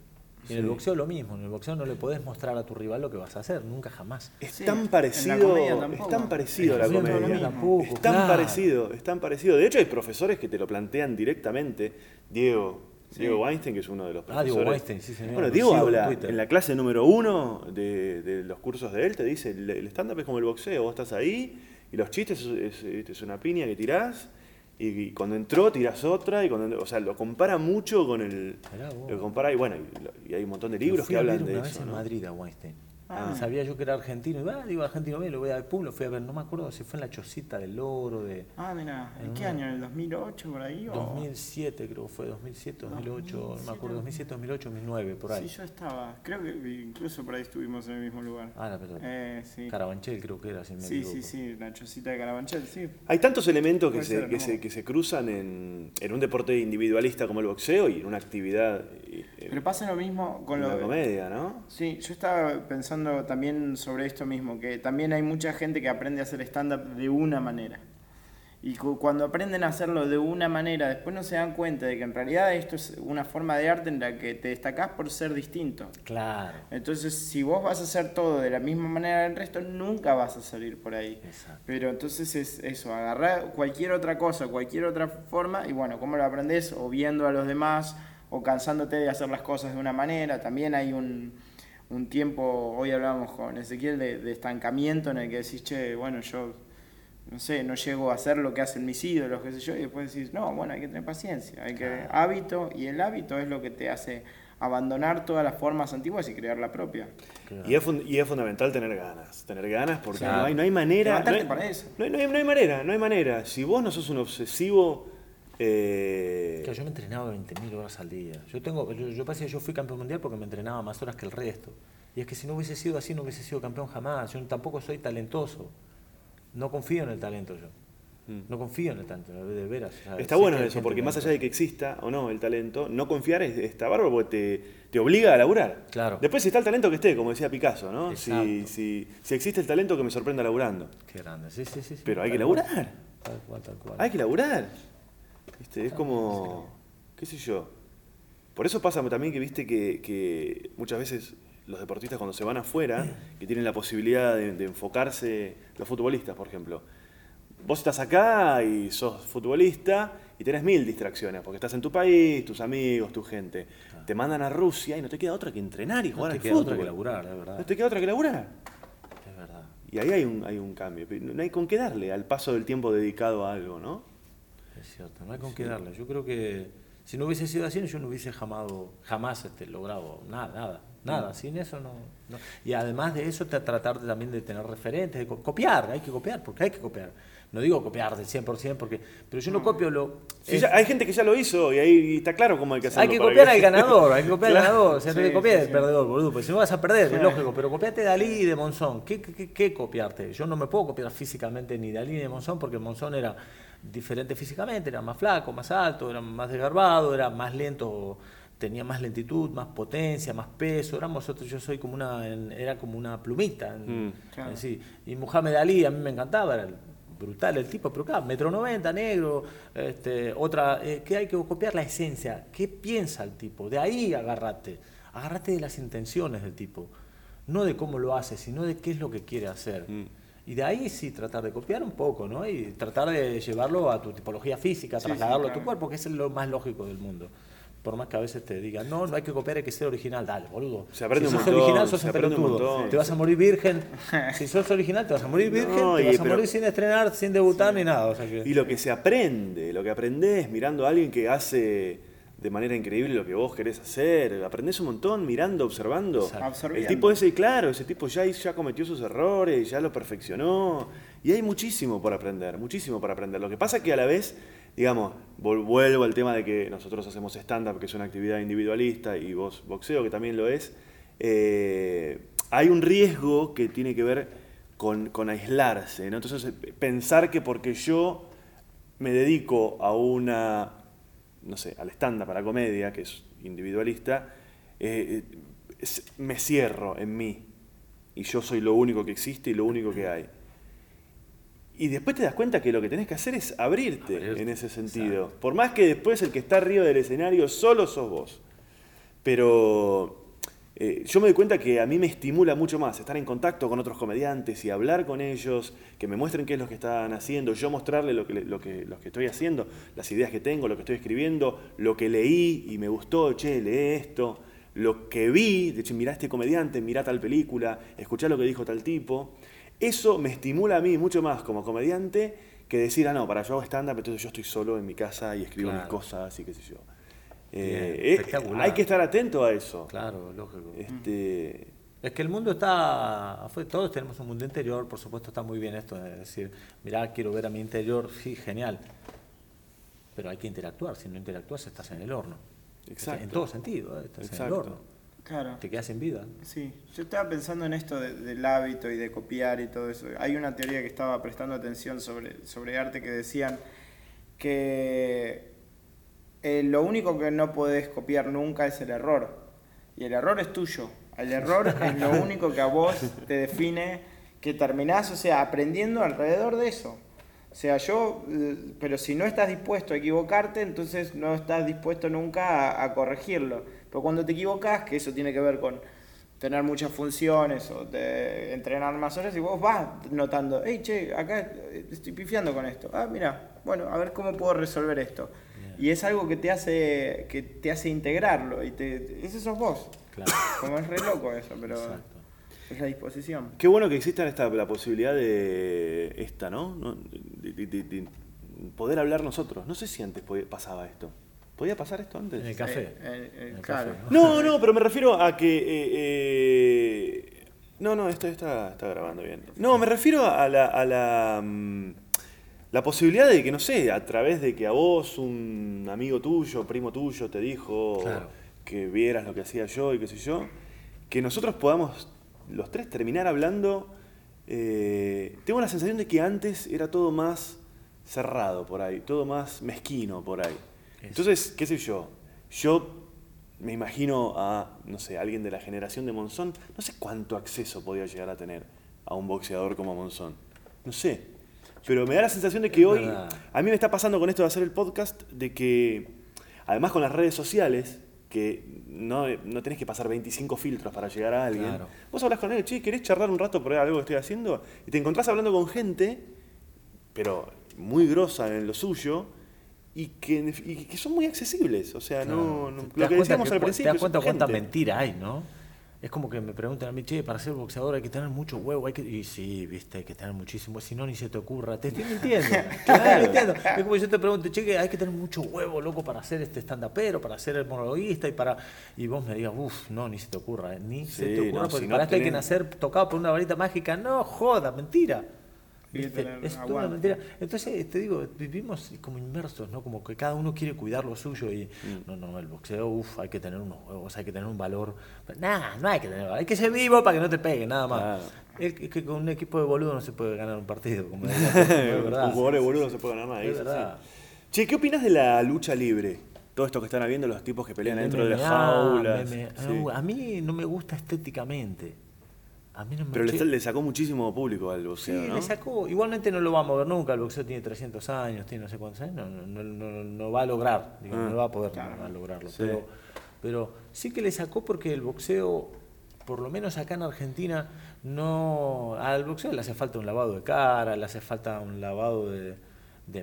B: Y en el boxeo lo mismo, en el boxeo no le podés mostrar a tu rival lo que vas a hacer, nunca jamás.
A: Es
C: Sí, en
A: tan
C: la
A: parecido,
C: comedia
A: es tan parecido a la comedia.
B: comedia tampoco,
A: es tan
B: claro.
A: parecido, es tan parecido. De hecho, hay profesores que te lo plantean directamente. Diego, Diego Weinstein, que es uno de los
B: Ah,
A: profesores.
B: Diego Weinstein, sí, señor,
A: Bueno, Diego
B: en
A: habla en la clase número uno de, de los cursos de él, te dice, el, el stand-up es como el boxeo, vos estás ahí y los chistes es, es- es una piña que tirás y, y cuando entró tirás otra y cuando, o sea, lo compara mucho con el... Lo compara y bueno, y, y hay un montón de libros que hablan de
B: una vez
A: eso.
B: en
A: ¿no?
B: Madrid a Weinstein.
C: Ah.
B: Sabía yo que era argentino, y va, digo argentino, bien, lo voy a ver, pum, lo fui a ver, no me acuerdo si fue en la chocita del oro de
C: Ah, mira, ¿en
B: En
C: qué año? ¿En el 2008 por ahí? o-
B: 2007, creo que fue 2007, 2008, no me acuerdo, 2007, 2008, 2009, por ahí.
C: Sí, yo estaba. Creo que incluso por ahí estuvimos en el mismo lugar.
B: Ah, la pelota.
C: Eh, sí.
B: Carabanchel creo que era, si me
C: Sí,
B: equivoco.
C: sí, sí, la chocita de Carabanchel, sí.
A: Hay tantos elementos que, se,
C: ser,
A: que,
C: ¿no?
A: se, que se cruzan en, en un deporte individualista como el boxeo y en una actividad eh,
C: Pero pasa lo mismo con lo
A: la comedia, ¿no?
C: Sí, yo estaba pensando también sobre esto mismo, que también hay mucha gente que aprende a hacer stand-up de una manera. Y cu- cuando aprenden a hacerlo de una manera, después no se dan cuenta de que en realidad esto es una forma de arte en la que te destacás por ser distinto.
B: Claro.
C: Entonces, si vos vas a hacer todo de la misma manera del resto, nunca vas a salir por ahí.
B: Exacto.
C: Pero entonces es eso, agarrar cualquier otra cosa, cualquier otra forma, y bueno, ¿cómo lo aprendes? O viendo a los demás, o cansándote de hacer las cosas de una manera. También hay un, un tiempo, hoy hablábamos con Ezequiel, de, de estancamiento en el que decís, che, bueno, yo no sé, no llego a hacer lo que hacen mis ídolos, qué sé yo, y después decís, no, bueno, hay que tener paciencia, hay que hábito, y el hábito es lo que te hace abandonar todas las formas antiguas y crear la propia.
B: claro.
A: Y es, y es fundamental tener ganas, tener ganas porque
B: Claro.
A: no, hay, no hay manera. No hay,
C: para eso.
A: no hay- no hay- no hay manera, no hay manera. Si vos no sos un obsesivo. Eh,
B: Claro, yo me entrenaba 20.000 horas al día. Yo tengo, yo, yo pasé, yo fui campeón mundial porque me entrenaba más horas que el resto. Y es que si no hubiese sido así, no hubiese sido campeón jamás. Yo tampoco soy talentoso. No confío en el talento yo. No confío en el talento, de veras. o sea,
A: Está bueno eso, porque más allá de que exista o no el talento, no confiar es, está bárbaro porque te, te obliga a laburar.
B: Claro.
A: Después está el talento que esté, como decía Picasso, ¿no? Si, si, si existe el talento que me sorprenda laburando.
B: Qué grande, sí, sí, sí. sí,
A: Pero hay que laburar.
B: Tal cual, tal cual.
A: Hay que laburar. ¿Viste? Es como, qué sé yo. Por eso pasa también que viste que, que muchas veces los deportistas cuando se van afuera, que tienen la posibilidad de, de enfocarse, los futbolistas, por ejemplo. Vos estás acá y sos futbolista y tenés mil distracciones, porque estás en tu país, tus amigos, tu gente. Te mandan a Rusia y no te queda otra que entrenar y
B: No
A: jugar
B: te
A: al
B: queda
A: fútbol.
B: otra que laburar, es verdad.
A: No te queda otra que laburar.
B: Es verdad.
A: Y ahí hay un, hay un cambio. No hay con qué darle al paso del tiempo dedicado a algo, ¿no?
B: Es cierto, no hay con qué darle. Yo creo que si no hubiese sido así, yo no hubiese jamado, jamás este, logrado nada, nada, nada. Sin eso no, no. Y además de eso, te- tratar de- también de tener referentes, de co- copiar, hay que copiar, porque hay que copiar. No digo copiar del 100%, porque, pero yo no copio lo...
A: Sí,
B: es-
A: ya- hay gente que ya lo hizo y ahí está claro cómo hay que hacerlo.
B: hay que copiar al ganador, hay que copiar al ganador. O sea, no
C: Sí, sí,
B: al perdedor, boludo, porque si no vas a perder, es lógico. Pero copiate de Dalí y de Monzón. ¿Qué, qué, qué- qué copiarte? Yo no me puedo copiar físicamente ni de Dalí ni de Monzón, porque Monzón era diferente físicamente, era más flaco, más alto, era más desgarbado, era más lento, tenía más lentitud, más potencia, más peso. Éramos otros, yo soy como una, era como una plumita
A: Mm.
C: Claro.
B: Y Mohamed Ali a mí me encantaba, era brutal el tipo, pero claro, metro noventa, negro, este, otra, eh, que hay que copiar la esencia, qué piensa el tipo, de ahí agarrate, agarrate de las intenciones del tipo, no de cómo lo hace, sino de qué es lo que quiere hacer.
A: Mm.
B: Y de ahí sí tratar de copiar un poco, ¿no? Y tratar de llevarlo a tu tipología física,
C: Sí, sí,
B: trasladarlo a tu cuerpo, que es lo más lógico del mundo. Por más que a veces te digan, no, no hay que copiar, hay que ser original, dale, boludo.
A: Se aprende
B: si sos
A: montón,
B: original, sos
A: se
B: pelotudo. Te vas a morir virgen. si sos original, te vas a morir virgen,
A: No,
B: te
A: y-
B: vas a
A: pero-
B: morir sin estrenar, sin debutar ni nada. O sea que...
A: Y lo que se aprende, lo que aprendés mirando a alguien que hace de manera increíble lo que vos querés hacer, aprendés un montón mirando, observando. El tipo ese, claro, ese tipo ya, ya cometió sus errores, ya lo perfeccionó. Y hay muchísimo por aprender, muchísimo por aprender. Lo que pasa es que a la vez, digamos, vuelvo al tema de que nosotros hacemos stand-up, que es una actividad individualista, y vos boxeo, que también lo es. eh, hay un riesgo que tiene que ver con, con aislarse, ¿no? Entonces, eh, pensar que porque yo me dedico a una, no sé, al stand-up, a la comedia, que es individualista, eh, es- me cierro en mí. Y yo soy lo único que existe y lo único que hay. Y después te das cuenta que lo que tenés que hacer es abrirte,
B: Abrirte,
A: en ese sentido. Por más que después el que está arriba del escenario solo sos vos. Pero eh, yo me doy cuenta que a mí me estimula mucho más estar en contacto con otros comediantes y hablar con ellos, que me muestren qué es lo que están haciendo, yo mostrarle lo que, lo que, lo que estoy haciendo, las ideas que tengo, lo que estoy escribiendo, lo que leí y me gustó, che, lee esto, lo que vi, de che, mirá este comediante, mirá tal película, escuchá lo que dijo tal tipo. Eso me estimula a mí mucho más como comediante que decir, ah, no, para yo hago stand-up, entonces yo estoy solo en mi casa y escribo mis cosas y qué sé yo. Eh, eh,
B: espectacular.
A: hay que estar atento a eso.
B: Claro, lógico.
A: Este,
B: Es que el mundo está todos tenemos un mundo interior, por supuesto está muy bien esto de decir, mirá, quiero ver a mi interior, sí, genial. Pero hay que interactuar, si no interactúas estás en el horno.
A: Exacto.
B: En todo sentido, ¿eh? estás en el
A: Exacto.
B: horno.
C: Claro.
B: Te quedas sin vida.
C: Sí, yo estaba pensando en esto de- del hábito y de copiar y todo eso. Hay una teoría que estaba prestando atención sobre, sobre arte que decían que eh, lo único que no podés copiar nunca es el error. Y el error es tuyo. El error es lo único que a vos te define que terminás, o sea, aprendiendo alrededor de eso. O sea, yo, eh, pero si no estás dispuesto a equivocarte, entonces no estás dispuesto nunca a, a corregirlo. Pero cuando te equivocas, que eso tiene que ver con tener muchas funciones o de entrenar más horas, y vos vas notando, hey, che, acá estoy pifiando con esto. Ah, mira, bueno, a ver cómo puedo resolver esto. Y es algo que te hace, que te hace integrarlo. Y te, ese sos vos.
B: Claro.
C: Como es re loco eso, pero
B: Exacto.
C: es la disposición.
A: qué bueno que exista esta, la posibilidad de esta, ¿no? ¿No? De, de- de- de poder hablar nosotros. No sé si antes pasaba esto. ¿Podía pasar esto antes?
B: En el café.
C: Eh, eh, eh,
B: En el
C: claro.
B: café,
A: No, no, pero me refiero a que. eh, eh, no, no, esto está, está grabando bien. No, me refiero a la, a la, mm, la posibilidad de que, no sé, a través de que a vos, un amigo tuyo, primo tuyo, te dijo
B: Claro.
A: que vieras lo que hacía yo y qué sé yo, que nosotros podamos los tres terminar hablando. eh, tengo la sensación de que antes era todo más cerrado por ahí, todo más mezquino por ahí. Entonces, qué sé yo, yo me imagino a, no sé, alguien de la generación de Monzón, no sé cuánto acceso podía llegar a tener a un boxeador como Monzón. No sé. Pero me da la sensación de que hoy, a mí me está pasando con esto de hacer el podcast, de que, además con las redes sociales, que no, no tenés que pasar 25 filtros para llegar a alguien. Vos hablas con él, che, ¿querés charlar un rato por algo que estoy haciendo? Y te encontrás hablando con gente, pero muy grosa en lo suyo, y que, que son muy accesibles. O sea, no, lo que decíamos al principio.
B: Te das cuenta cuánta mentira hay, ¿no? Es como que me preguntan a mí, che, para ser boxeador hay que tener mucho huevo, hay que... Y sí, viste, hay que tener muchísimo, si no ni se te ocurra. Te estoy mintiendo, claro. mintiendo. Es como yo te pregunto, che, hay que tener mucho huevo, loco, para hacer este stand-upero, para ser el monologuista y para... Y vos me digas, uff, no, ni se te ocurra, eh, ni se te ocurra, porque para esto hay que nacer tocado por una varita mágica. No, joda, mentira. Es toda mentira. Entonces, te digo, vivimos como inmersos, ¿no? Como que cada uno quiere cuidar lo suyo y mm. no, no, el boxeo, uff, hay que tener unos huevos, hay que tener un valor. Nada, no hay que tener hay que ser vivo para que no te pegue, nada más. Es que con un equipo de boludo no se puede ganar un partido, como
A: Un jugador de boludo no se puede ganar nada. Che, ¿qué opinas de la lucha libre? Todo esto que están habiendo, los tipos que pelean dentro de las jaulas.
B: A mí no me gusta estéticamente.
A: Pero le, sacó muchísimo público al boxeo,
B: sí, le sacó. Igualmente no lo vamos a ver nunca. El boxeo tiene 300 años, tiene no sé cuántos años. No, no, no, va a lograr, ah, no va a poder lograrlo. Pero, pero sí que le sacó porque el boxeo, por lo menos acá en Argentina, no al boxeo le hace falta un lavado de cara, le hace falta un lavado de,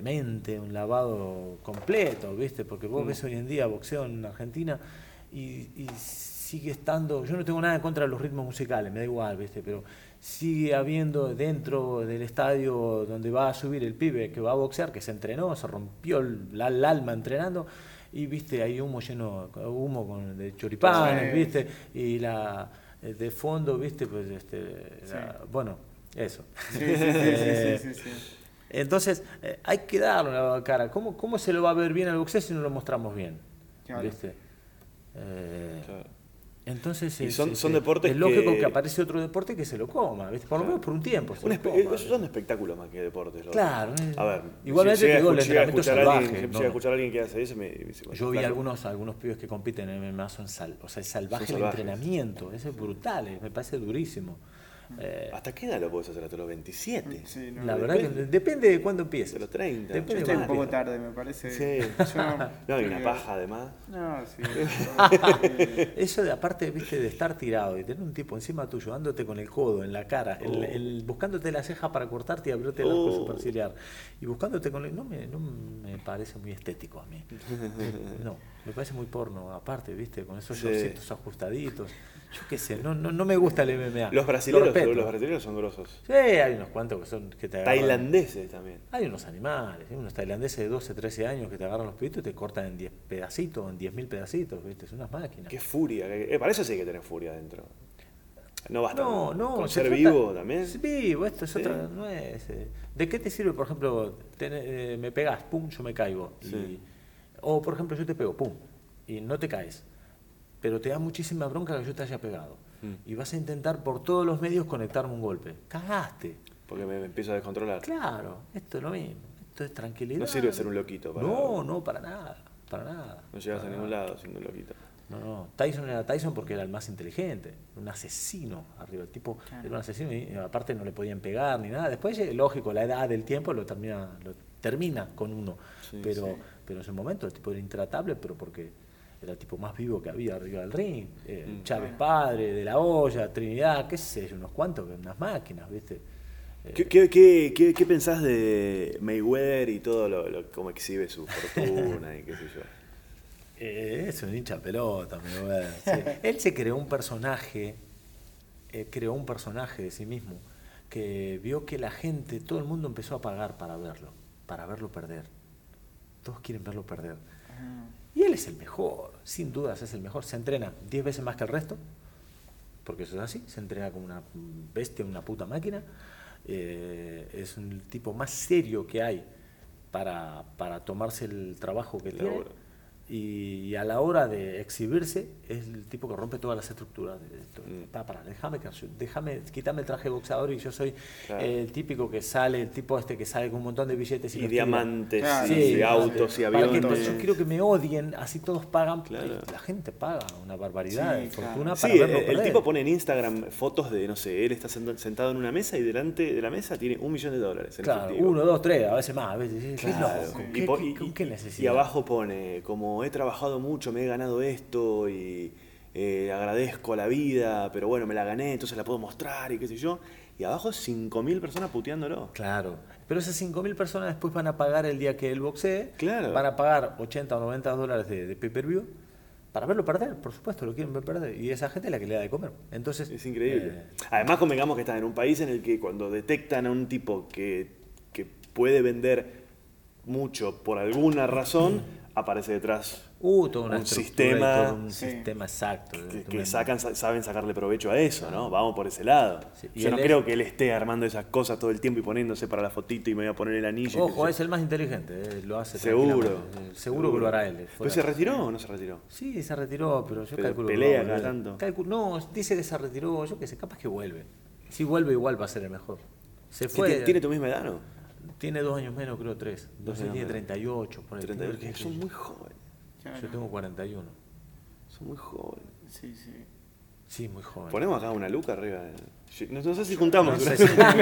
B: mente, un lavado completo, ¿viste? Porque vos mm. ves hoy en día boxeo en Argentina y, y sigue estando, yo no tengo nada en contra de los ritmos musicales, me da igual, ¿viste? pero sigue habiendo dentro del estadio donde va a subir el pibe que va a boxear, que se entrenó, se rompió el, alma entrenando, y viste, hay humo lleno, humo con, de choripanes, viste, y la de fondo, viste, pues este, bueno, eso. Entonces, eh, hay que darle la cara. ¿Cómo, ¿Cómo se lo va a ver bien al boxeo si no lo mostramos bien? ¿Viste? Eh, entonces
A: es, son, deportes
B: lógico que... aparece otro deporte que se lo coma, por lo menos por un tiempo.
A: esos son espectáculos más que deportes.
B: Claro.
A: A ver,
B: igualmente te digo, el entrenamiento salvaje.
A: Si a escuchar a alguien que hace eso, me,
B: Yo vi algunos, algunos pibes que compiten en MMA, son sal, o sea, es salvaje el entrenamiento, es brutal, me parece durísimo.
A: Eh, ¿Hasta qué edad lo puedes hacer? ¿Hasta los 27?
B: la verdad que depende de cuándo empieces.
A: De los 30.
C: Depende estoy un poco tarde, me parece.
A: Sí. no, hay una paja además.
C: No, sí.
B: Eso de aparte, viste, de estar tirado y tener un tipo encima tuyo, dándote con el codo en la cara, el, oh. buscándote la ceja para cortarte y abrirte el arco oh. superciliar. Y buscándote con el... No me, no me parece muy estético a mí. No, me parece muy porno, aparte, viste, con esos sí. ajustaditos. Yo qué sé, no, no, no me gusta el MMA.
A: Los brasileños, los brasileños son grosos.
B: Sí, hay unos cuantos que son que te
A: agarran. Tailandeses también.
B: Hay unos animales, ¿eh? unos tailandeses de 12, 13 años que te agarran los pibitos y te cortan en 10 pedacitos, en 10.000 pedacitos, ¿viste? Son unas máquinas.
A: Qué furia. Eh, para eso sí hay que tener furia adentro. No basta. No, no. Con ser vivo también.
B: Vivo, esto es otra. No es, eh, ¿De qué te sirve, por ejemplo, me pegas, pum, yo me caigo? o, por ejemplo, yo te pego, pum, y no te caes pero te da muchísima bronca que yo te haya pegado. Mm. Y vas a intentar por todos los medios conectarme un golpe. Cagaste.
A: Porque me, empiezo a descontrolar.
B: Claro, esto es lo mismo. Esto es tranquilidad.
A: No sirve ser un loquito.
B: Para no, no, para nada. Para nada.
A: No llegas a ningún lado siendo un loquito.
B: No, no. Tyson era Tyson porque era el más inteligente. Un asesino arriba. El tipo era un asesino y aparte no le podían pegar ni nada. Después, eh, lógico, la edad del tiempo lo termina, lo termina con uno. pero, pero en ese momento el tipo era intratable, pero porque era el tipo más vivo que había arriba del ring. Eh, mm. Chávez Padre, De La Hoya, Trinidad, qué sé yo, unos cuantos, unas máquinas, ¿viste?
A: ¿Qué, qué, qué, qué, pensás de Mayweather y todo lo, lo cómo exhibe su fortuna y qué sé yo?
B: Eh, es un hincha pelota, Mayweather. Él se creó un personaje, eh, creó un personaje de sí mismo, que vio que la gente, todo el mundo empezó a pagar para verlo, para verlo perder. Todos quieren verlo perder. Y él es el mejor, sin dudas es el mejor. Se entrena 10 veces más que el resto, porque eso es así, se entrena como una bestia, una puta máquina. Eh, es un tipo más serio que hay para, para tomarse el trabajo que tiene. Y, y a la hora de exhibirse es el tipo que rompe todas las estructuras. de esto.
A: Mm.
B: Pa, para, déjame, que- déjame, quítame el traje de boxeador y yo soy
A: Claro.
B: el típico que sale, el tipo este que sale con un montón de billetes y,
A: Y diamantes,
C: Claro.
A: y autos, y
B: para que
A: aviones.
B: yo quiero que me odien, así todos pagan.
A: Claro.
B: La gente paga una barbaridad
C: Sí,
B: fortuna
A: Sí,
B: para
A: el,
B: verlo
A: el tipo pone en Instagram fotos de, no sé, él está sent- sentado en una mesa y delante de la mesa tiene un millón de dólares en
B: Claro,
A: efectivo.
B: uno, dos, tres, a veces más, a veces. qué loco,
A: Y
B: qué-.
A: Y abajo pone, como he trabajado mucho, me he ganado esto y eh, agradezco a la vida, pero bueno, me la gané, entonces la puedo mostrar y qué sé yo. Y abajo 5.000 personas puteándolo.
B: Claro, pero esas 5.000 personas después van a pagar el día que él boxee,
A: Claro.
B: van a pagar 80 o 90 dólares de, de pay-per-view para verlo perder, por supuesto, lo quieren ver perder. Y esa gente es la que le da de comer. Entonces,
A: Es increíble.
B: eh,
A: Además, convengamos que estás en un país en el que cuando detectan a un tipo que, que puede vender mucho por alguna razón, aparece detrás
B: uh,
A: un sistema
B: todo un
C: Sí.
B: sistema exacto.
A: que, que sacan, sa- saben sacarle provecho a eso, ¿no? Vamos por ese lado.
B: Sí, y
A: Yo no
B: es-
A: creo que él esté armando esas cosas todo el tiempo y poniéndose para la fotito y me voy a poner el anillo.
B: Ojo, es el más inteligente, eh, lo hace
A: Seguro.
B: tranquilamente, eh, seguro, que lo hará él. eh,
A: ¿Pero
B: fuera-
A: se retiró o no se retiró?
B: Sí, se retiró, pero yo
A: Pero
B: calculo que
A: pelea
B: volver.
A: tanto.
B: No, dice que se retiró, yo qué sé, capaz que vuelve. Si vuelve igual va a ser el mejor. Se
A: ¿Qué
B: fue.
A: tiene- ¿Tiene tu misma edad, no?
B: Tiene dos años menos, creo tres. Entonces
A: años
B: tiene
A: menos.
B: 38, por ahí.
A: 38,
B: Tiene-
A: son muy jóvenes.
C: Claro.
B: Yo tengo 41.
A: Son muy jóvenes.
C: Sí, sí.
B: Sí, muy joven.
A: Ponemos acá una luca arriba. No, no sé si juntamos.
B: No sé
A: pero-
B: si-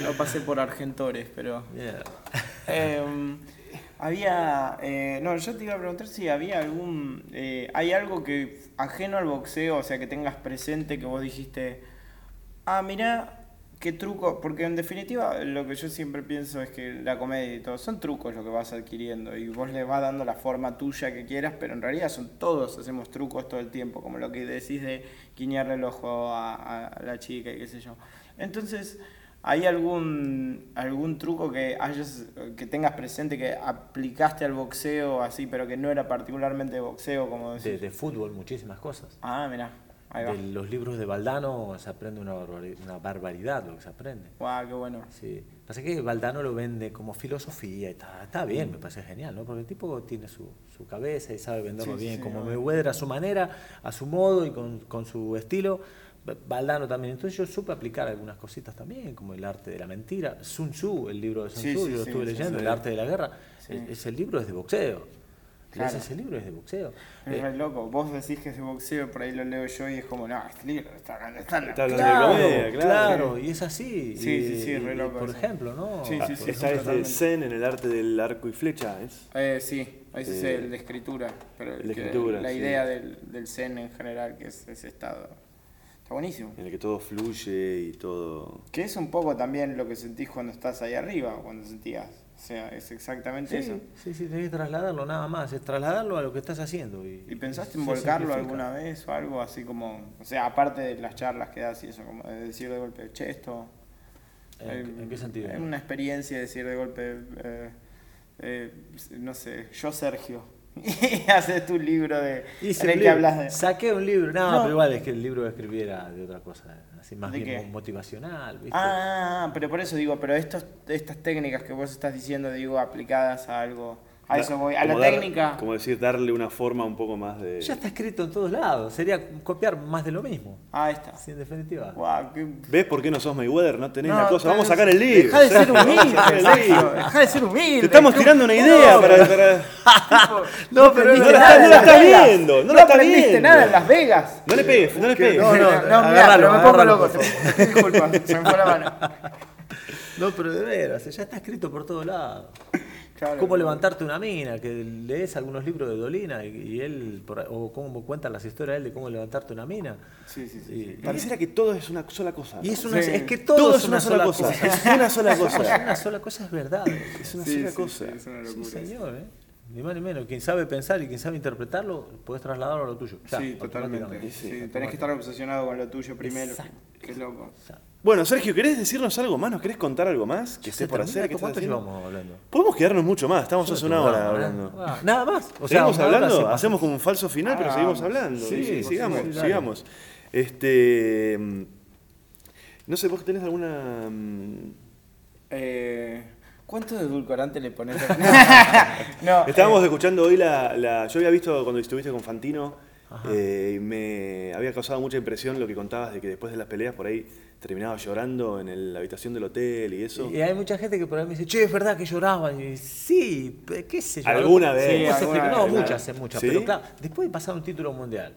C: No pasé por Argentores, pero.
B: Yeah.
C: Eh, había. eh, no, yo te iba a preguntar si había algún. eh, ¿Hay algo que ajeno al boxeo, o sea, que tengas presente que vos dijiste. Ah, mirá, qué truco. Porque en definitiva, lo que yo siempre pienso es que la comedia y todo son trucos lo que vas adquiriendo. Y vos le vas dando la forma tuya que quieras, pero en realidad son todos, hacemos trucos todo el tiempo. Como lo que decís de guiñarle el ojo a, a la chica y qué sé yo. Entonces. ¿Hay algún, algún truco que hayas, que tengas presente que aplicaste al boxeo así, pero que no era particularmente boxeo, como decís?
B: De, de fútbol, muchísimas cosas.
C: Ah, mira.
B: De los libros de Valdano se aprende una, barbari- una barbaridad lo que se aprende.
C: Guau, qué bueno.
B: Sí. Pasa que Valdano lo vende como filosofía y está, está bien, me parece genial, ¿no? Porque el tipo tiene su, su cabeza y sabe venderlo
C: Sí,
B: bien,
C: sí,
B: como
C: obvio.
B: Mayweather a su manera, a su modo y con, con su estilo. Valdano también. Entonces yo supe aplicar algunas cositas también, como el arte de la mentira. Sun Tzu, el libro de Sun Tzu,
C: sí,
B: yo lo estuve leyendo, el arte de la guerra. Es- Ese libro es de boxeo.
C: Claro.
B: Ese libro es de boxeo.
C: Es
B: Eh,
C: re loco. Vos decís que es de boxeo, por ahí lo leo yo y es como, no, este libro está hablando está
A: Está de
B: Claro,
A: comedia,
B: claro,
A: claro.
B: y es así.
C: Sí,
B: Y-
C: sí, sí, re loco
B: Por
C: eso.
B: ejemplo, ¿no?
C: Sí, sí,
B: Por
C: sí,
B: ejemplo,
A: Está este. Zen en el arte del arco y flecha, ¿es?
C: Eh, sí, ese es
A: Eh,
C: el de escritura. Pero
A: el de escritura,
C: La
A: sí.
C: idea del, del zen en general, que es ese estado. Está buenísimo.
A: En el que todo fluye y todo.
C: Que es un poco también lo que sentís cuando estás ahí arriba, cuando sentías. O sea, es exactamente eso.
B: Sí, sí, tenés que trasladarlo nada más, es trasladarlo a lo que estás haciendo. ¿Y,
C: ¿Y pensaste en volcarlo alguna vez o algo así como, o sea, aparte de las charlas que das y eso, como de decir de golpe, che, esto...
B: ¿En,
C: eh,
B: en qué sentido?
C: En una experiencia decir de golpe, eh, eh, no sé, yo Sergio. Y haces tu libro de,
B: Hice
C: en el que hablas de...
B: Saqué un libro, no,
C: No.
B: pero igual es que el libro que escribí era de otra cosa, así más
C: ¿De
B: bien
C: qué?
B: motivacional, ¿viste?
C: Ah, pero por eso digo, pero estos, estas técnicas que vos estás diciendo, digo, aplicadas a algo, a eso voy, a la
A: dar-
C: técnica.
A: Como decir, darle una forma un poco más de.
B: Ya está escrito en todos lados, sería copiar más de lo mismo,
C: Ah, ahí está.
B: sí, en definitiva.
C: Qué-
A: ¿Ves por qué no sos Mayweather? No tenés
C: No,
A: la cosa. Vamos a sacar el libro.
C: Deja de ser humilde, deja de ser humilde.
A: Te estamos
C: ¿Cómo-
A: tirando una idea
C: no,
A: para.
B: No, pero
A: no
C: en
A: no lo
C: Las
A: está
C: Vegas.
A: viendo, no lo
C: No
A: está
C: aprendiste
A: viendo.
C: nada en Las Vegas.
A: No le pegues, no le pegues.
B: No, no,
C: no, mira,
B: agárralo,
C: pero me pongo loco. Disculpa, se me fue la mano.
B: No, pero de veras, ya está escrito por todos lados.
C: Claro.
B: Cómo levantarte una mina, que lees algunos libros de Dolina y, y él, por ahí- o cómo cuentan las historias de él de cómo levantarte una mina.
C: Sí, sí, sí.
B: Y-
C: sí.
A: Pareciera que todo es una sola cosa.
B: Y es, una,
C: Sí.
B: es que todo,
A: todo
B: es
A: es una sola cosa. Es una sola
B: Es
A: cosa.
B: una sola cosa, es verdad.
A: Es una
C: Sí,
A: sola
C: sí,
A: cosa.
C: sí, es una
B: Sí,
C: locura.
B: señor, ¿eh? Ni más ni menos. Quien sabe pensar y quien sabe interpretarlo, puedes trasladarlo a lo tuyo. Ya,
C: Sí, totalmente. Sí, tenés que estar obsesionado con lo tuyo primero.
B: Exacto.
C: Qué loco.
A: Bueno, Sergio, ¿querés decirnos algo más? ¿Nos querés contar algo más que
B: ¿Se
A: esté por hacer? ¿Qué
B: ¿Cuánto llevamos hablando?
A: Podemos quedarnos mucho más. Estamos hace una hora hablando.
B: ah, Nada más. O sea,
A: ¿Seguimos hablando?
B: se.
A: Hacemos como un falso final, pero
C: Ah,
A: seguimos hablando.
B: Sí,
A: Sí,
B: sí,
A: sigamos,
B: sí,
A: sigamos. Este. mm, No sé, ¿vos tenés alguna. mm,
C: Eh, ¿Cuánto edulcorante le pones? no,
A: Estábamos
C: eh,
A: escuchando hoy la, la- Yo había visto cuando estuviste con Fantino, eh, y me había causado mucha impresión lo que contabas de que después de las peleas por ahí terminaba llorando en el- la habitación del hotel y eso.
B: Y hay mucha gente que por ahí me dice, che, es verdad que lloraban. Y sí, qué sé yo.
A: ¿Alguna vez?
B: Sí,
C: alguna vez, claro.
B: muchas, eh, muchas.
A: ¿Sí?
B: Pero claro, después de pasar un título mundial.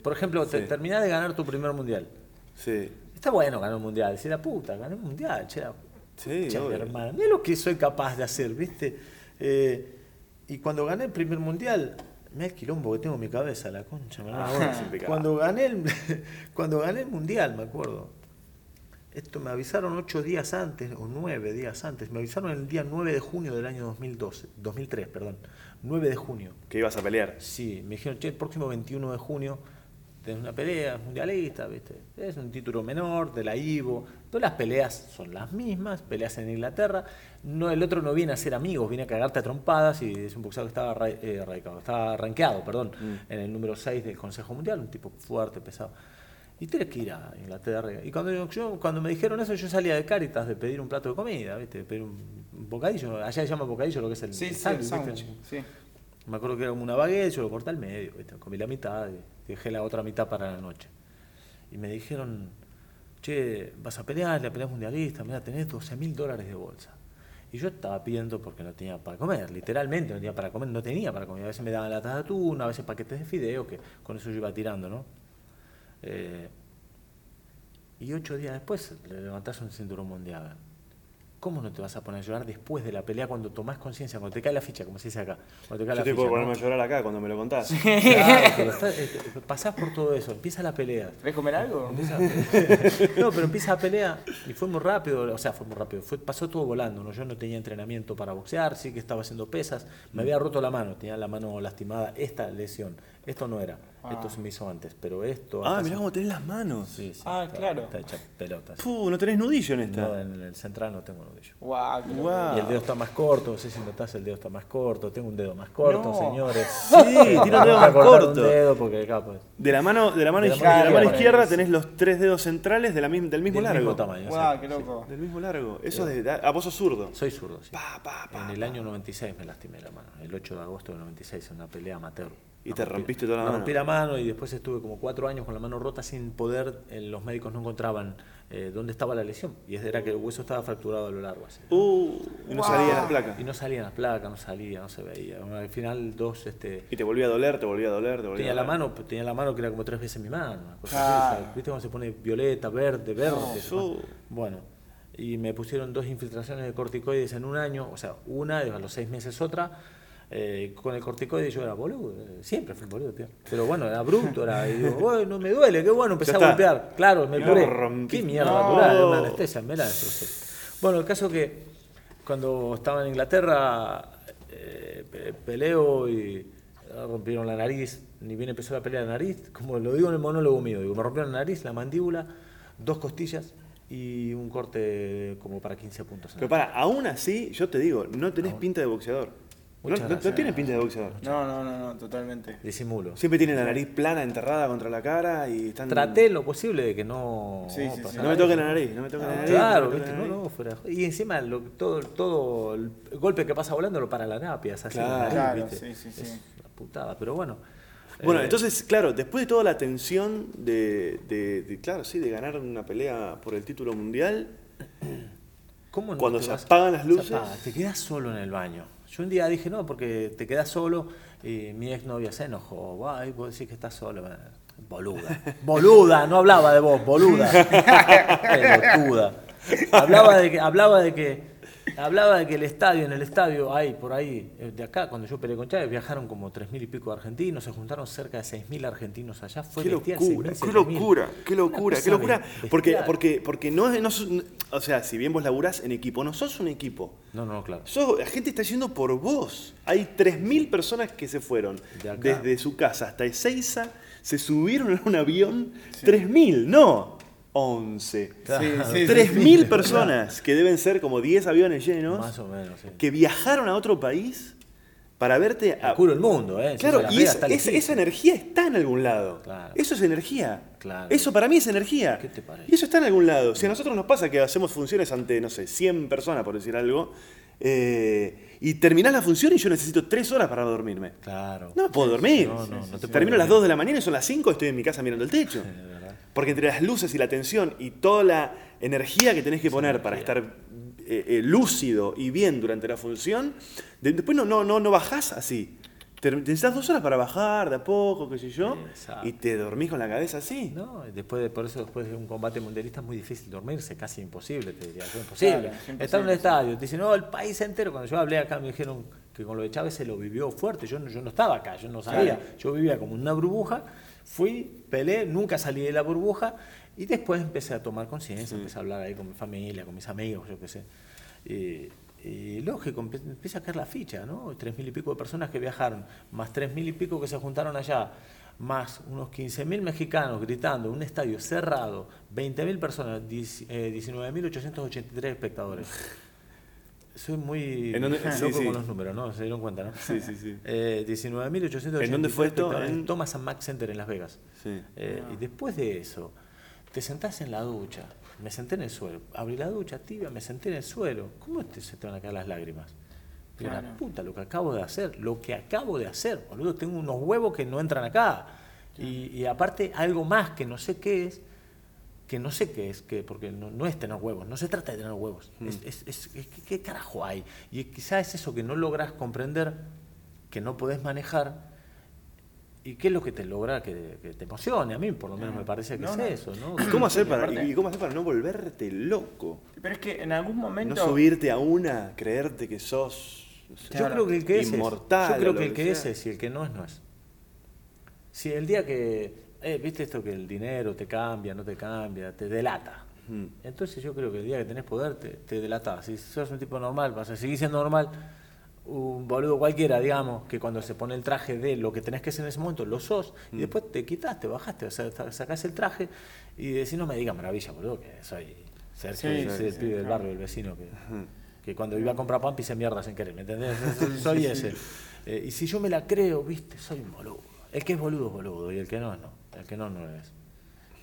B: Por ejemplo, te-
A: Sí.
B: terminás de ganar tu primer mundial.
A: Sí.
B: Está bueno ganar un mundial. Decir, la puta, gané un mundial. Che, la-
A: Sí,
B: mi. Mira lo que soy capaz de hacer, ¿viste? Eh, y cuando gané el primer mundial, me el quilombo que tengo en mi cabeza, la concha. me
A: Ah,
B: cuando, gané el, cuando gané el mundial, me acuerdo. Esto me avisaron ocho días antes, o nueve días antes. Me avisaron el día 9 de junio del año 2012, 2003, perdón. 9 de junio.
A: Que ibas a pelear.
B: Sí, me dijeron, che, el próximo 21 de junio tenés una pelea mundialista, ¿viste? Es un título menor de la IVO, pero las peleas son las mismas, peleas en Inglaterra. No, el otro no viene a ser amigos, viene a cagarte a trompadas y es un boxeador que estaba eh, estaba rankeado, perdón, en el número 6 del Consejo Mundial, un tipo fuerte, pesado. Y tienes que ir a Inglaterra. Y cuando, yo- cuando me dijeron eso, yo salía de Caritas de pedir un plato de comida, ¿viste? De pedir un, un bocadillo. Allá se llama bocadillo lo que es el
C: Sí,
B: el
C: sí, el
B: sándwich,
C: sándwich.
B: ¿viste?
C: Sí.
B: Me acuerdo que era como una baguette, yo lo corté al medio, ¿viste? comí la mitad y dejé la otra mitad para la noche. Y me dijeron, che, vas a pelear, la pelea mundialista, mira, tenés 12 mil dólares de bolsa. Y yo estaba pidiendo porque no tenía para comer, literalmente no tenía para comer, no tenía para comer. A veces me daban latas de atún, a veces paquetes de fideo, que con eso yo iba tirando, ¿no? Eh, y ocho días después le levantás un cinturón mundial. ¿Cómo no te vas a poner a llorar después de la pelea cuando tomás conciencia, cuando te cae la ficha, como se dice acá? Cuando te cae
A: Yo
B: la
A: te
B: ficha,
A: puedo
B: ¿no?
A: ponerme a llorar acá cuando me lo contás.
B: Claro, pero está- eh, pasás por todo eso, empieza la pelea.
C: ¿Querés comer algo?
B: Empieza- no, pero empieza la pelea y fue muy rápido, o sea, fue muy rápido, fue, pasó todo volando, ¿no? Yo no tenía entrenamiento para boxear, sí que estaba haciendo pesas, me había roto la mano, tenía la mano lastimada, esta lesión, esto no era, esto se me hizo antes, pero esto...
A: Ah, mirá
B: se-
A: cómo tenés las manos.
B: Sí, sí,
C: Ah,
B: está-
C: claro.
B: Está hecha pelotas.
A: Puh, no tenés nudillo en esta.
B: No, en el central no tengo nudillo.
C: Guau, qué loco.
A: Guau.
B: Y el dedo está más corto, no sé si notás, el dedo está más corto, tengo un dedo más corto,
C: No.
B: señores.
A: Sí, tiene un dedo
B: a
A: más corto.
B: Un dedo porque acá, pues,
A: De la mano, de la mano,
B: De la
A: izquierda,
B: mano
A: de la mano
B: izquierda,
A: izquierda
B: sí.
A: tenés los tres dedos centrales de la del mismo
B: del
A: largo.
B: mismo tamaño.
C: Guau,
B: sí.
C: qué loco.
A: Del mismo largo. Eso de. Ah, vos sos zurdo.
B: Soy zurdo, sí.
A: Pa, pa, pa,
B: en el año 96 me lastimé la mano, el 8 de agosto del 96, en una pelea amateur.
A: Y
B: Me
A: te
B: rompí-
A: rompiste toda la
B: me
A: mano.
B: rompí la mano y después estuve como cuatro años con la mano rota sin poder, eh, los médicos no encontraban eh, dónde estaba la lesión. Y era que el hueso estaba fracturado a lo largo. así.
A: Uh, y no
C: Wow.
A: salía la placa.
B: Y no salían las placas, no salía, no se veía. Bueno, al final dos, este,
A: Y te volvía a doler, te volvía a doler, te volvía
B: tenía
A: a
B: la mano, tenía la mano que era como tres veces mi mano. cosa ¿Viste cómo se pone violeta, verde, verde?
A: eso.
B: Bueno, y me pusieron dos infiltraciones de corticoides en un año, o sea, una, y a los seis meses otra. Eh, con el corticoide yo era boludo, eh, siempre fui boludo, tío. Pero bueno, era bruto, era, y digo, bueno, no me duele, qué bueno, empecé a golpear. Claro, me curé. Qué mierda,
A: No.
B: una anestesia, me la destrocé. Bueno, el caso que cuando estaba en Inglaterra, eh, pe- peleo y rompieron la nariz, ni bien empezó la pelea de nariz, como lo digo en el monólogo mío, digo, me rompieron la nariz, la mandíbula, dos costillas y un corte como para 15 puntos.
A: Pero
B: la
A: para, aún así, yo te digo, no tenés pinta de boxeador. No, tienes pinta de boxeador.
C: No, no, no, no, totalmente.
B: Disimulo.
A: Siempre tiene la nariz plana, enterrada contra la cara y están.
B: Traté lo posible de que no.
C: Sí, sí, sí.
A: No me
B: eso.
A: toquen la nariz, no me toquen la nariz.
B: Claro, viste, no, no, fuera. Y encima lo, todo, todo el golpe que pasa volando lo para la napia, es así.
A: Claro.
B: la nariz,
C: Claro,
B: ¿viste?
C: sí, sí,
B: Es
C: sí.
B: una putada, pero bueno.
A: Bueno,
B: Eh,
A: entonces, claro, después de toda la tensión de, de- de, claro, sí, de ganar una pelea por el título mundial,
B: ¿cómo no
A: cuando se
B: vas-
A: apagan las
B: se
A: luces-
B: apaga, te quedas solo en el baño. Yo un día dije, no, porque te quedas solo y mi exnovia se enojó. Ay, vos decís que estás solo. Boluda. Boluda, no hablaba de vos, boluda. Pelotuda. Hablaba de que, hablaba de que, hablaba de que el estadio, en el estadio, hay por ahí, eh, de acá, cuando yo peleé con Chávez, viajaron como tres mil y pico de argentinos, se juntaron cerca de seis mil argentinos allá. Fue
A: qué locura,
B: 6.000,
A: qué
B: 7.000.
A: locura, qué locura, qué locura. Porque, porque, porque no es, no o sea, si bien vos laburás en equipo, no sos un equipo.
B: No, no, claro.
A: Sos- la gente está yendo por vos. Hay 3.000 personas que se fueron
B: De
A: desde su casa hasta Ezeiza, se subieron en un avión. 3.000, no 11.
B: Claro.
C: Sí, sí, sí,
A: 3.000
C: sí.
A: personas, que deben ser como 10 aviones llenos,
B: Más o menos, sí.
A: que viajaron a otro país para verte a...
B: El culo del mundo, ¿eh?
A: Claro, y es- es- esa energía está en algún lado.
B: Claro.
A: Eso es energía.
B: Claro.
A: Eso para mí es energía.
B: ¿Qué te parece?
A: Y eso está en algún lado. Si a nosotros nos pasa que hacemos funciones ante, no sé, 100 personas, por decir algo, eh, y terminás la función y yo necesito tres horas para dormirme.
B: Claro.
A: No me puedo dormir.
B: No, no, no te
A: Termino a las
B: dormir.
A: 2 de la mañana y son las 5 estoy en mi casa mirando el techo. Porque entre las luces y la tensión y toda la energía que tenés que poner para estar eh, eh, lúcido y bien durante la función, de- después no, no, no, no bajás así. Te, necesitas dos horas para bajar de a poco, qué sé yo,
B: Exacto.
A: y te dormís con la cabeza así.
B: No, después de, por eso después de un combate mundialista es muy difícil dormirse, casi imposible, te diría yo, imposible.
C: Claro, es imposible,
B: Estar en un estadio, te dicen, no, el país entero, cuando yo hablé acá me dijeron que con lo de Chávez se lo vivió fuerte, yo no, yo no estaba acá, yo no sabía, yo vivía como una burbuja, fui, peleé, nunca salí de la burbuja y después empecé a tomar conciencia, empecé a hablar ahí con mi familia, con mis amigos, yo qué sé. Y, y lógico, empieza a caer la ficha, ¿no? Tres mil y pico de personas que viajaron, más tres mil y pico que se juntaron allá, más unos 15 mil mexicanos gritando, un estadio cerrado, 20 mil personas, eh, 19.883 espectadores. Soy muy
A: ¿En dónde?
B: loco
A: Sí, sí.
B: con los números, ¿no? Se dieron cuenta, ¿no?
A: Sí, sí, sí.
B: Eh, 19.883
A: ¿En dónde fue esto? En-
B: Thomas and Mack Center en Las Vegas.
A: Sí.
B: Eh, Y después de eso, te sentás en la ducha. Me senté en el suelo. Abrí la ducha tibia, me senté en el suelo. ¿Cómo te, se te van a caer las lágrimas? La
C: Claro.
B: puta, lo que acabo de hacer, lo que acabo de hacer, boludo. Tengo unos huevos que no entran acá. Y, y aparte, algo más que no sé qué es, que no sé qué es, que, porque no, no es tener huevos, no se trata de tener huevos. Es, es- es- es- ¿qué, qué carajo hay? Y quizás es eso que no logras comprender, que no podés manejar. ¿Y qué es lo que te logra que, que te emocione? A mí, por lo menos, me parece que
C: No,
B: es
C: no.
B: eso, ¿no?
A: ¿Y cómo, hacer para, y cómo hacer para no volverte loco?
C: Pero es que en algún momento.
A: No subirte a una, creerte que sos no sé,
B: Yo creo que el que es
A: inmortal.
B: Yo creo que el que es es y el que no es no es. Si el día que, eh, viste esto que el dinero te cambia, no te cambia, te delata. Entonces yo creo que el día que tenés poder te, te delata. Si sos un tipo normal, vas a seguir siendo normal. Un boludo cualquiera, digamos, que cuando se pone el traje de lo que tenés que ser en ese momento, lo sos,
A: Mm.
B: y después te quitas, te bajaste, o sea, sa- sacás el traje y decís, no me digas maravilla, boludo, que soy Sergio,
C: Sí,
B: soy
C: sí,
B: el
C: sí,
B: pibe del
C: claro.
B: barrio, el vecino, que, que cuando iba a comprar pan pise mierda sin querer, ¿me entendés? Soy- Soy ese. Eh, y si yo me la creo, viste, soy un boludo. El que es boludo es boludo, y el que no, no. El que no, no es.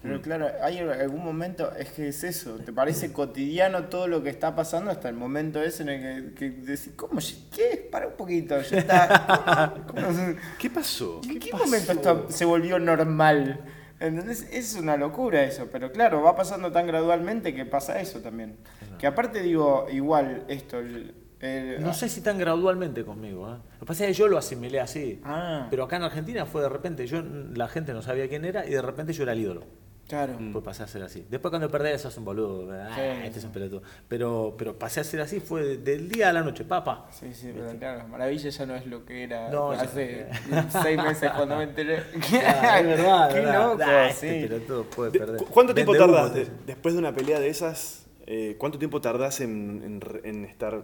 C: Pero claro, hay algún momento, es que es eso, te parece cotidiano todo lo que está pasando hasta el momento ese en el que, que decís, ¿cómo? ¿Qué? Para un poquito, ya está. ¿Cómo- cómo-
A: ¿Qué pasó?
C: ¿En qué momento esto se volvió normal? ¿Entendés? Es una locura eso, pero claro, va pasando tan gradualmente que pasa eso también. Que aparte digo, igual esto, el, el-
B: No sé si tan gradualmente conmigo. ¿eh? Lo que pasa es que yo lo asimilé así.
C: Ah.
B: Pero acá en Argentina fue de repente, yo la gente no sabía quién era y de repente yo era el ídolo.
C: Claro.
B: Pues pasé a ser así. Después cuando perdés sos un boludo. ah,
C: Sí,
B: este es un pelotudo. Pero, pero pasé a ser así, fue de- del día a la noche, papá.
C: Sí, sí, pero claro, Maravilla ya no es lo que era
B: No,
C: hace seis meses cuando me enteré.
B: Ah, es verdad,
C: Qué
B: verdad.
C: loco,
B: Ah, este
C: sí.
B: pelotudo puede
A: De-
B: perder.
A: ¿cu- ¿Cuánto tiempo
B: Vende humo,
A: tardas de-
B: te-
A: después de una pelea de esas? eh, ¿Cuánto tiempo tardás en, en re- en estar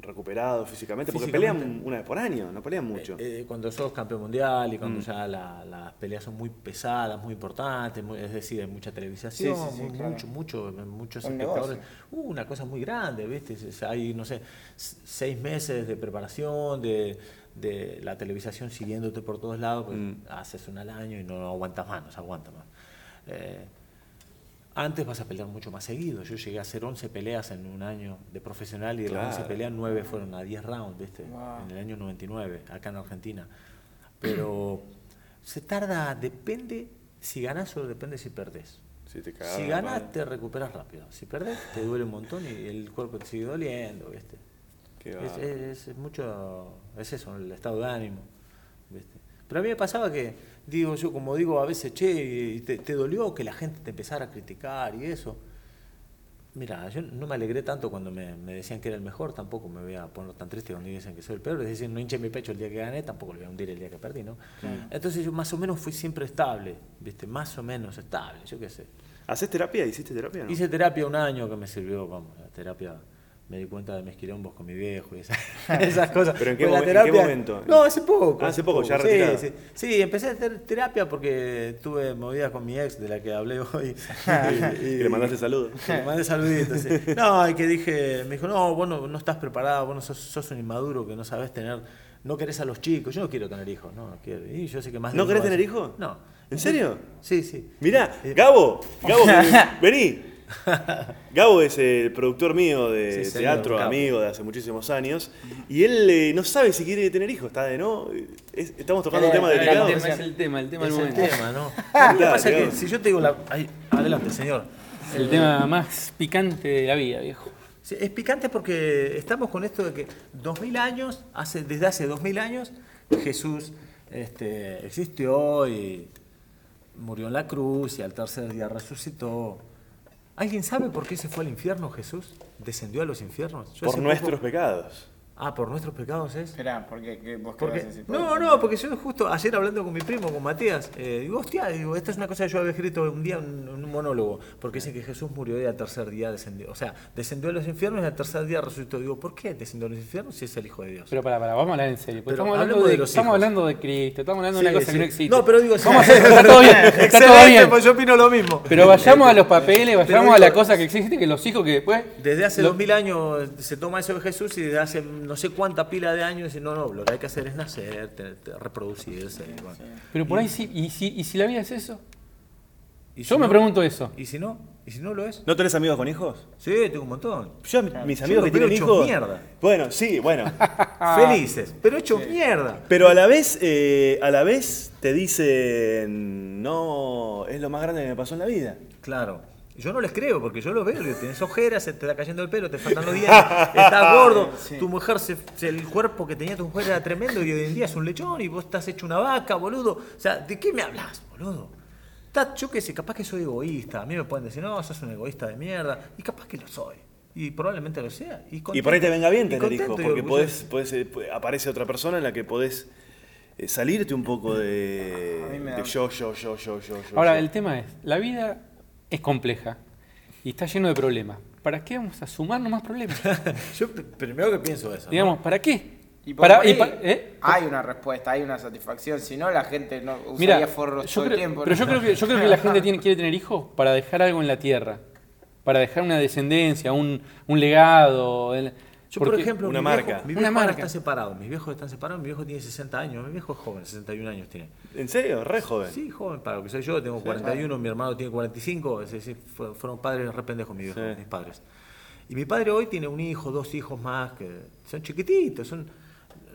A: recuperado físicamente? Porque
B: Físicamente.
A: pelean una vez por año, no pelean mucho.
B: Eh, eh, cuando sos campeón mundial y
A: Mm.
B: cuando ya la- las peleas son muy pesadas, muy importantes, muy- es decir, hay mucha televisación,
C: Sí, sí, sí,
B: muy-
C: claro.
B: mucho, mucho, muchos
C: Un
B: espectadores. Uh, una cosa muy grande, ¿viste? Hay, no sé, seis meses de preparación, de, de la televisación siguiéndote por todos lados, pues
A: Mm.
B: haces una al año y no aguantas más, no se aguanta más. Eh, antes vas a pelear mucho más seguido. Yo llegué a hacer 11 peleas en un año de profesional y de las
A: Claro.
B: 11 peleas, 9 fueron a 10 rounds, ¿viste?
C: Wow.
B: En el año 99, acá en Argentina. Pero se tarda, depende si ganás o depende si perdés.
A: Si te
B: Si
A: mano.
B: te recuperas rápido. Si perdés, te duele un montón y el cuerpo te sigue doliendo, ¿viste? Es mucho, es eso, el estado de ánimo. ¿viste? Pero a mí me pasaba que, digo yo, como digo a veces, che, te, te dolió que la gente te empezara a criticar y eso. Mira, yo no me alegré tanto cuando me, me decían que era el mejor, tampoco me voy a poner tan triste cuando dicen que soy el peor. Es decir, no hinché mi pecho el día que gané, tampoco lo voy a hundir el día que perdí, ¿no? Entonces yo más o menos fui siempre estable, ¿viste? Más o menos estable, yo qué sé.
A: ¿Haces terapia? ¿Hiciste terapia? no?
B: Hice terapia un año que me sirvió, vamos, la terapia. Me di cuenta de mis quilombos con mi viejo y esas, esas cosas.
A: ¿Pero en qué
B: Pues la
A: momen- en qué momento?
B: No, hace poco.
A: Ah, hace poco, ya
B: sí,
A: retirado.
B: sí. Sí, empecé a hacer terapia porque tuve movidas con mi ex de la que hablé hoy.
A: Que le mandaste saludos.
B: Le mandé saluditos. sí. No, y que dije, me dijo, no, vos no, no estás preparado, vos no sos, sos un inmaduro que no sabes tener, no querés a los chicos. Yo no quiero tener hijos, no, no quiero. Y yo sé que más
A: ¿No querés tener hijos?
B: No.
A: ¿En serio?
B: Sí, sí.
A: Mirá, Gabo, Gabo, vení. Gabo es el productor mío de
B: Sí,
A: teatro, amigo de hace muchísimos años, y él eh, no sabe si quiere tener hijos, está de no. Es- estamos tocando un
B: Eh,
A: tema
B: eh,
A: delicado.
B: el
D: tema es el tema, el tema
B: Es
D: del
B: el
D: momento.
B: tema, ¿no? Lo que
A: Claro,
B: pasa es que si yo te digo la... ay, adelante, señor.
D: El tema más picante de la vida, viejo.
B: Sí, Es picante porque estamos con esto de que 2000 años, hace, desde hace 2000 años, Jesús este, existió y murió en la cruz y al tercer día resucitó. ¿Alguien sabe por qué se fue al infierno Jesús? ¿Descendió a los infiernos? Yo
A: Por nuestros
B: poco-
A: pecados.
B: Ah, por nuestros pecados es.
C: Esperá, porque ¿qué- vos qué
B: Porque-
C: vas a decir?
B: no, no, porque yo justo ayer hablando con mi primo, con Matías, eh, digo, hostia, digo, esta es una cosa que yo había escrito un día en un monólogo, porque dice que Jesús murió y al tercer día descendió. O sea, descendió a los infiernos y al tercer día resucitó. Digo, ¿por qué descendió a los infiernos si es el Hijo de Dios?
D: Pero para, para, vamos a hablar en serio. porque estamos hablando, de,
B: de los
D: estamos
B: hijos.
D: hablando de Cristo, estamos hablando de
B: Sí,
D: una cosa
B: sí.
D: que no existe.
B: No, pero digo,
D: Vamos a hacer- está todo bien, está todo
B: Excelente,
D: bien.
B: pues yo opino lo mismo.
D: Pero vayamos a los papeles, vayamos a la cosa que existe, que los hijos que después...
B: Desde hace
D: lo-
B: dos mil años se toma eso de Jesús y desde hace no sé cuánta pila de años dice, no, no, lo que hay que hacer es nacer, te- te- reproducirse. y bueno.
D: Pero por ahí sí, ¿y si, y si la vida es eso?
B: ¿Y
D: Yo me pregunto eso.
B: ¿Y si no? ¿Y si no lo es?
A: ¿No tenés amigos con hijos?
B: Sí, tengo un montón.
A: Yo, mis amigos que tienen
B: hechos
A: hijos.
B: mierda.
A: Bueno, sí, bueno.
B: Felices, pero hecho mierda.
A: Pero a la vez, eh, a la vez te dicen, no, es lo más grande que me pasó en la vida.
B: Claro. Yo no les creo porque yo los veo, digo, tenés ojeras, se te está cayendo el pelo, te faltan los dientes, estás gordo, tu mujer, se, se- el cuerpo que tenía tu mujer era tremendo y hoy en día es un lechón y vos estás hecho una vaca, boludo. O sea, ¿de qué me hablas, boludo? Está- yo qué sé, capaz que soy egoísta. A mí me pueden decir, no, sos un egoísta de mierda. Y capaz que lo soy. Y probablemente lo sea. Y,
A: Y por ahí te venga bien tener
B: contento
A: hijos, porque podés, podés, eh, aparece otra persona en la que podés eh, salirte un poco de, de
C: da-
A: yo, yo, yo, yo, yo, yo.
D: Ahora,
A: yo.
D: el tema es, la vida es compleja y está lleno de problemas. ¿Para qué vamos a sumarnos más problemas?
B: Yo pr- primero que pienso eso. ¿no?
D: Digamos, ¿para qué?
C: Y
D: Para,
C: ahí
D: y pa- ¿eh?
C: hay una respuesta, hay una satisfacción. Si no, la gente no
D: Mira,
C: usaría forros
D: yo
C: todo
D: creo,
C: el tiempo.
D: pero
C: ¿no?
D: yo creo que yo creo que la gente tiene, quiere tener hijos para dejar algo en la tierra, para dejar una descendencia, un, un legado. el-
B: Yo, por ejemplo,
A: una
B: mi
A: marca.
B: viejo, mi
D: Una
B: viejo
D: marca.
B: está separado. Mis viejos están separados. Mi viejo tiene 60 años. Mi viejo es joven, 61 años tiene.
A: ¿En serio? Re joven.
B: Sí, joven, para lo que soy yo, tengo 41, mi hermano tiene 45, es decir, fue- fueron padres re pendejos mis viejos,
A: Sí.
B: mis padres. Y mi padre hoy tiene un hijo, dos hijos más, que son chiquititos, son,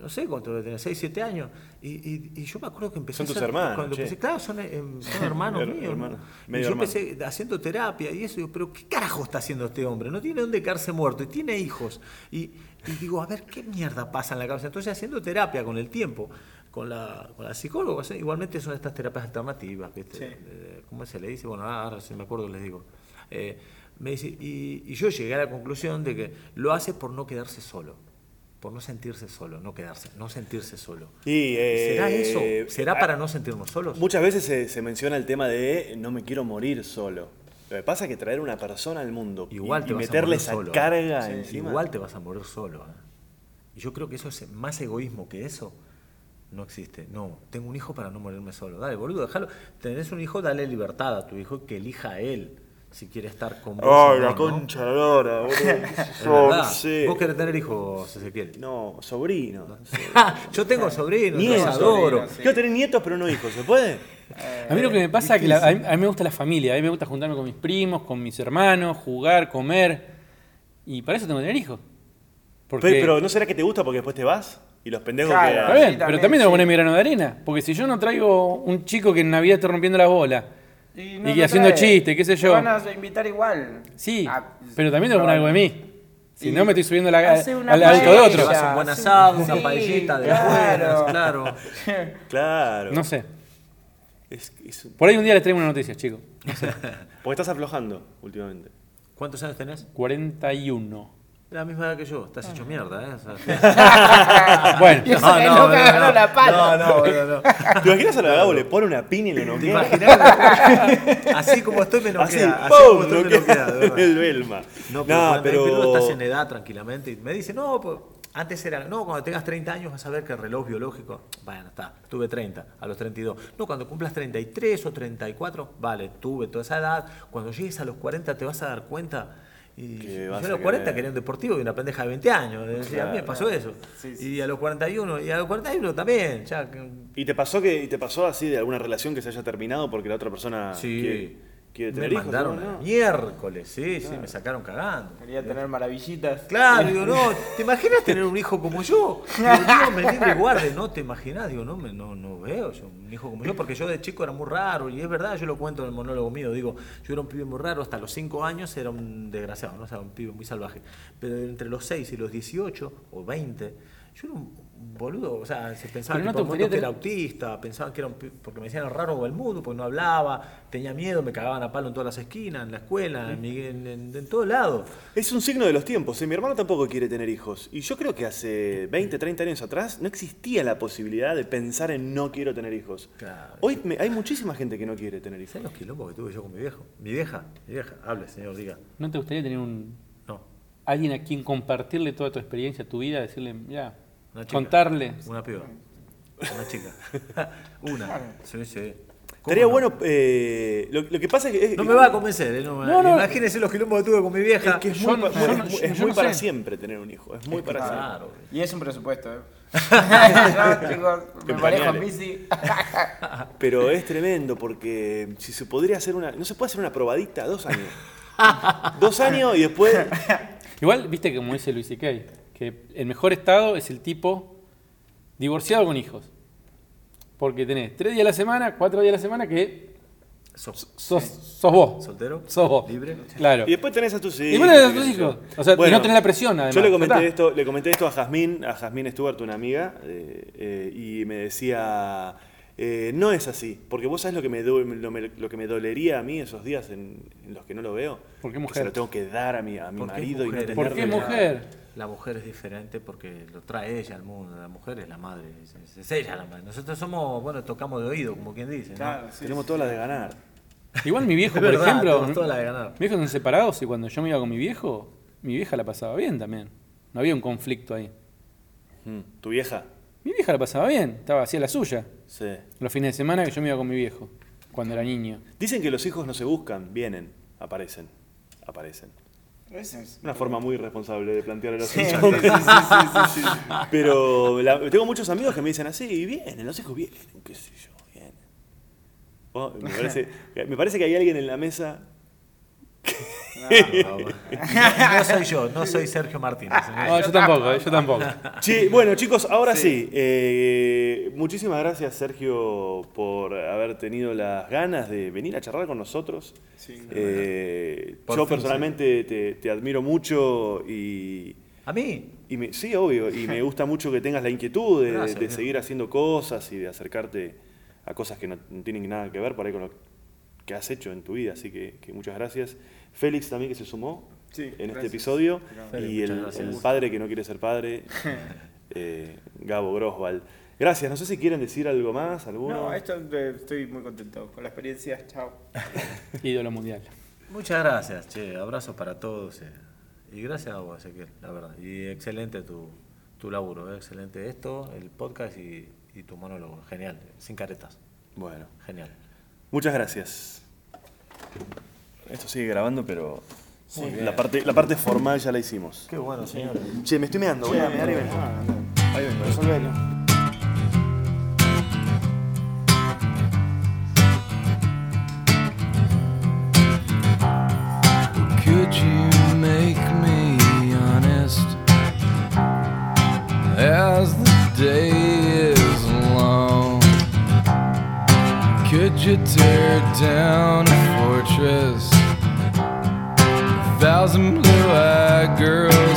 B: no sé cuánto debe tener, 6, 7 años. Y, y- y yo me acuerdo que empecé
A: Son
B: a
A: tus hermanos,
B: Cuando empecé, claro, son, eh, son hermanos
A: Her-
B: míos.
A: hermano,
B: ¿no? Y yo
A: hermano.
B: empecé haciendo terapia y eso, digo, pero ¿qué carajo está haciendo este hombre? No tiene dónde quedarse muerto y tiene hijos. Y, y digo, a ver, ¿qué mierda pasa en la cabeza? Entonces, haciendo terapia con el tiempo, con la, con la psicóloga, sea, igualmente son estas terapias alternativas, ¿viste?
C: Sí.
B: ¿Cómo se le dice? Bueno, ahora si me acuerdo les digo. Eh, me dice, y, y yo llegué a la conclusión de que lo hace por no quedarse solo, por no sentirse solo, no quedarse, no sentirse solo.
A: Y, eh,
B: ¿Será eso? ¿Será para no sentirnos solos?
A: Muchas veces se, se menciona el tema de no me quiero morir solo. Lo que pasa es que traer una persona al mundo y-
B: Igual
A: y,
B: te a
A: meterle esa
B: solo.
A: carga
B: Sí,
A: encima.
B: Igual te vas a morir solo. ¿eh? Y yo creo que eso es más egoísmo que eso. No existe. No, tengo un hijo para no morirme solo. Dale, boludo, déjalo. Tenés un hijo, dale libertad a tu hijo que elija a él si quiere estar con vos.
A: Ay,
B: no,
A: la
B: ¿no?
A: concha de la lora, boludo. No sé.
B: Vos querés tener hijos, Ezequiel.
A: No, sobrino.
B: yo tengo sobrinos,
A: Nietos.
B: los adoro.
C: sobrinos, sí.
A: Quiero tener nietos, pero no hijos, ¿se puede?
D: A mí lo que me pasa es que la- a, mí, a mí me gusta la familia, a mí me gusta juntarme con mis primos, con mis hermanos, jugar, comer. Y para eso tengo que tener hijos. Porque,
A: Pe- Pero ¿no será que te gusta porque después te vas? Y los pendejos
C: Claro.
A: que...
D: Está bien,
C: Sí,
D: pero
C: también,
D: también tengo que
C: sí.
D: poner mi grano de arena. Porque si yo no traigo un chico que en Navidad esté rompiendo la bola,
C: Y,
D: Y haciendo chistes, qué sé yo.
C: Te van a invitar igual.
D: sí,
C: Ah,
D: pero también tengo que poner algo de mí. Si no, me estoy subiendo la- al auto de otro.
B: Un buen
C: Sí,
B: asado, una
C: sí,
B: paellita de
C: claro.
B: claro.
A: Claro.
D: No sé.
A: Es- es-
D: Por ahí un día les traigo una noticia, chicos.
A: porque estás aflojando últimamente.
B: ¿Cuántos años tenés?
D: 41.
B: La misma edad que yo, estás hecho mierda, ¿eh? O sea,
D: Bueno,
C: Y eso que no cagaron la pala.
B: No, no, boludo, no.
A: ¿Te imaginas a la Gabo le pone una piña y lo
B: ¿Te
A: noquea?
B: imaginas? Así como estoy, me
A: Así,
B: noquea. Así
A: ¡pum!
B: como estoy, me
A: noquea el Belma.
B: No, pero,
A: pero...
B: pero estás en edad tranquilamente y me dice, no, pues, antes era, no, cuando tengas 30 años vas a ver que el reloj biológico, bueno, está, tuve 30, a los 32. No, cuando cumplas 33 o 34, vale, tuve toda esa edad. Cuando llegues a los 40 te vas a dar cuenta. Y
A: Que
B: yo
A: vas
B: a los 40
A: querer.
B: quería un deportivo y una pendeja de 20 años. Decía, a mí me pasó eso.
C: Sí, sí.
B: Y a los 41, y a los 41 también, ya
A: ¿Y te pasó que y te pasó así de alguna relación que se haya terminado porque la otra persona
B: Sí.
A: Quiere- quiere
B: Me
A: tener hijos.
B: mandaron
A: ¿no?
B: a
A: No.
B: miércoles, sí, sí, me sacaron cagando.
C: Quería tener maravillitas.
B: Claro, digo, no, ¿te imaginas tener un hijo como yo? Digo, me libre guarde, no te imaginas, digo, no, me, no, no veo yo un hijo como yo, porque yo de chico era muy raro, y es verdad, yo lo cuento en el monólogo mío, digo, yo era un pibe muy raro, hasta los 5 años era un desgraciado, ¿no? O sea, un pibe muy salvaje, pero entre los 6 y los 18 o 20, yo era un boludo, o sea, se pensaba
D: no
B: que,
D: te
B: que era autista, pensaban que era un porque me decían raro o el mundo, porque no hablaba, tenía miedo, me cagaban a palo en todas las esquinas, en la escuela, en, mi- en, en- en todo lado.
A: Es un signo de los tiempos. ¿eh? Mi hermano tampoco quiere tener hijos. Y yo creo que hace 20, 30 años atrás no existía la posibilidad de pensar en no quiero tener hijos.
B: Claro.
A: Hoy me- hay muchísima gente que no quiere tener hijos.
B: ¿Sabes los quilombos que tuve yo con mi viejo? Mi vieja, mi vieja, hable, señor, diga.
D: ¿No te gustaría tener un
B: No,
D: alguien a quien compartirle toda tu experiencia, tu vida, decirle, ya,
B: una chica.
D: contarle?
B: Una piba. Una chica. una. Sí, sí. ¿Cómo
A: Estaría
B: no?
A: bueno. eh, lo, lo que pasa es que. es-
B: No me va a convencer, ¿eh? No,
D: No, no.
B: Imagínese los quilombos que tuve con mi vieja.
A: Es que es
D: Yo
A: muy,
D: no-
A: pa-
D: yo
A: es
D: no-
A: muy-
D: yo-
A: es
D: yo
A: muy
D: no
A: para
D: sé.
A: siempre tener un hijo. Es muy para siempre.
B: Claro.
C: Y es un presupuesto, ¿eh? Yo, chicos, me
A: En
C: manejo en
A: pañales.
C: bici.
A: Pero es tremendo porque si se podría hacer una. No se puede hacer una probadita, dos años. dos años y después.
D: Igual, viste que como dice Luis C.K., que el mejor estado es el tipo divorciado con hijos. Porque tenés tres días a la semana, cuatro días a la semana que
B: Sos
D: sos, sos vos.
B: soltero,
D: Sos vos.
B: libre.
D: Claro.
A: Y después tenés a tus hijos.
D: Y vos tenés a tus hijos. O sea, y no tenés la presión, además.
A: Yo le comenté, esto, le comenté esto a Jazmín, a Jazmín Stewart, una amiga, eh, eh, y me decía, eh, no es así, porque vos sabés lo que me, do- lo, me- lo que me dolería a mí esos días en, en los que no lo veo.
D: ¿Por qué
A: Que
D: mujer?
A: se lo tengo que dar a mi, a mi marido y no tener
D: ¿Por qué mujer?
B: La mujer es diferente porque lo trae ella al mundo. La mujer es la madre. Es, es- ella la madre. Nosotros somos, bueno, tocamos de oído, como quien dice. ¿no?
C: Claro, sí,
A: Tenemos
C: sí,
A: toda la de ganar.
D: Igual mi viejo,
B: Es
D: por
B: verdad,
D: ejemplo.
B: tenemos toda la de ganar.
D: Mis viejos son separados y cuando yo me iba con mi viejo, mi vieja la pasaba bien también. No había un conflicto ahí.
A: Mm, ¿Tu vieja?
D: Mi vieja la pasaba bien, estaba hacía la suya.
A: Sí.
D: Los fines de semana que yo me iba con mi viejo, cuando era niño.
A: Dicen que los hijos no se buscan, vienen, aparecen. Aparecen.
C: Es.
A: Una forma muy irresponsable de plantear el asunto.
C: sí, sí, sí.
A: Pero la- tengo muchos amigos que me dicen así, y vienen, los hijos vienen, qué sé yo, vienen. Oh, me, parece, me parece que hay alguien en la mesa.
B: No, no soy yo, no soy Sergio Martínez.
D: No, yo tampoco, yo tampoco.
A: Chi- bueno, chicos, ahora sí. eh, muchísimas gracias, Sergio, por haber tenido las ganas de venir a charlar con nosotros.
C: Sí,
A: Eh, yo
B: fin,
A: personalmente te, te admiro mucho y,
B: A mí,
A: y me- sí, obvio, y me gusta mucho que tengas la inquietud de,
B: Gracias,
A: de
B: viejo.
A: seguir haciendo cosas y de acercarte a cosas que no, no tienen nada que ver por ahí con lo que has hecho en tu vida. Así que, que muchas gracias. Félix también que se sumó
C: Sí,
A: en este episodio.
B: Félix,
A: y el, padre que no quiere ser padre, eh, Gabo Grosval. Gracias. No sé si quieren decir algo más, alguno.
C: No, esto eh, estoy muy contento con la experiencia. Chao.
D: Ídolo mundial.
B: muchas gracias, che. Abrazos para todos. eh. Y gracias a vos, Ezequiel, la verdad. Y excelente tu, tu laburo, eh, excelente esto, el podcast y, y tu monólogo. Genial, sin caretas.
A: Bueno,
B: Genial.
A: muchas gracias. Esto sigue grabando, pero
B: bien.
A: la parte, la parte formal ya la hicimos.
B: Qué bueno, señor.
A: Che, me estoy meando, voy a mear y vengo. Ahí vengo.
C: Resolvelo.
E: Could you make me honest as the day is long? Could you tear down a fortress? Thousand blue eyed girls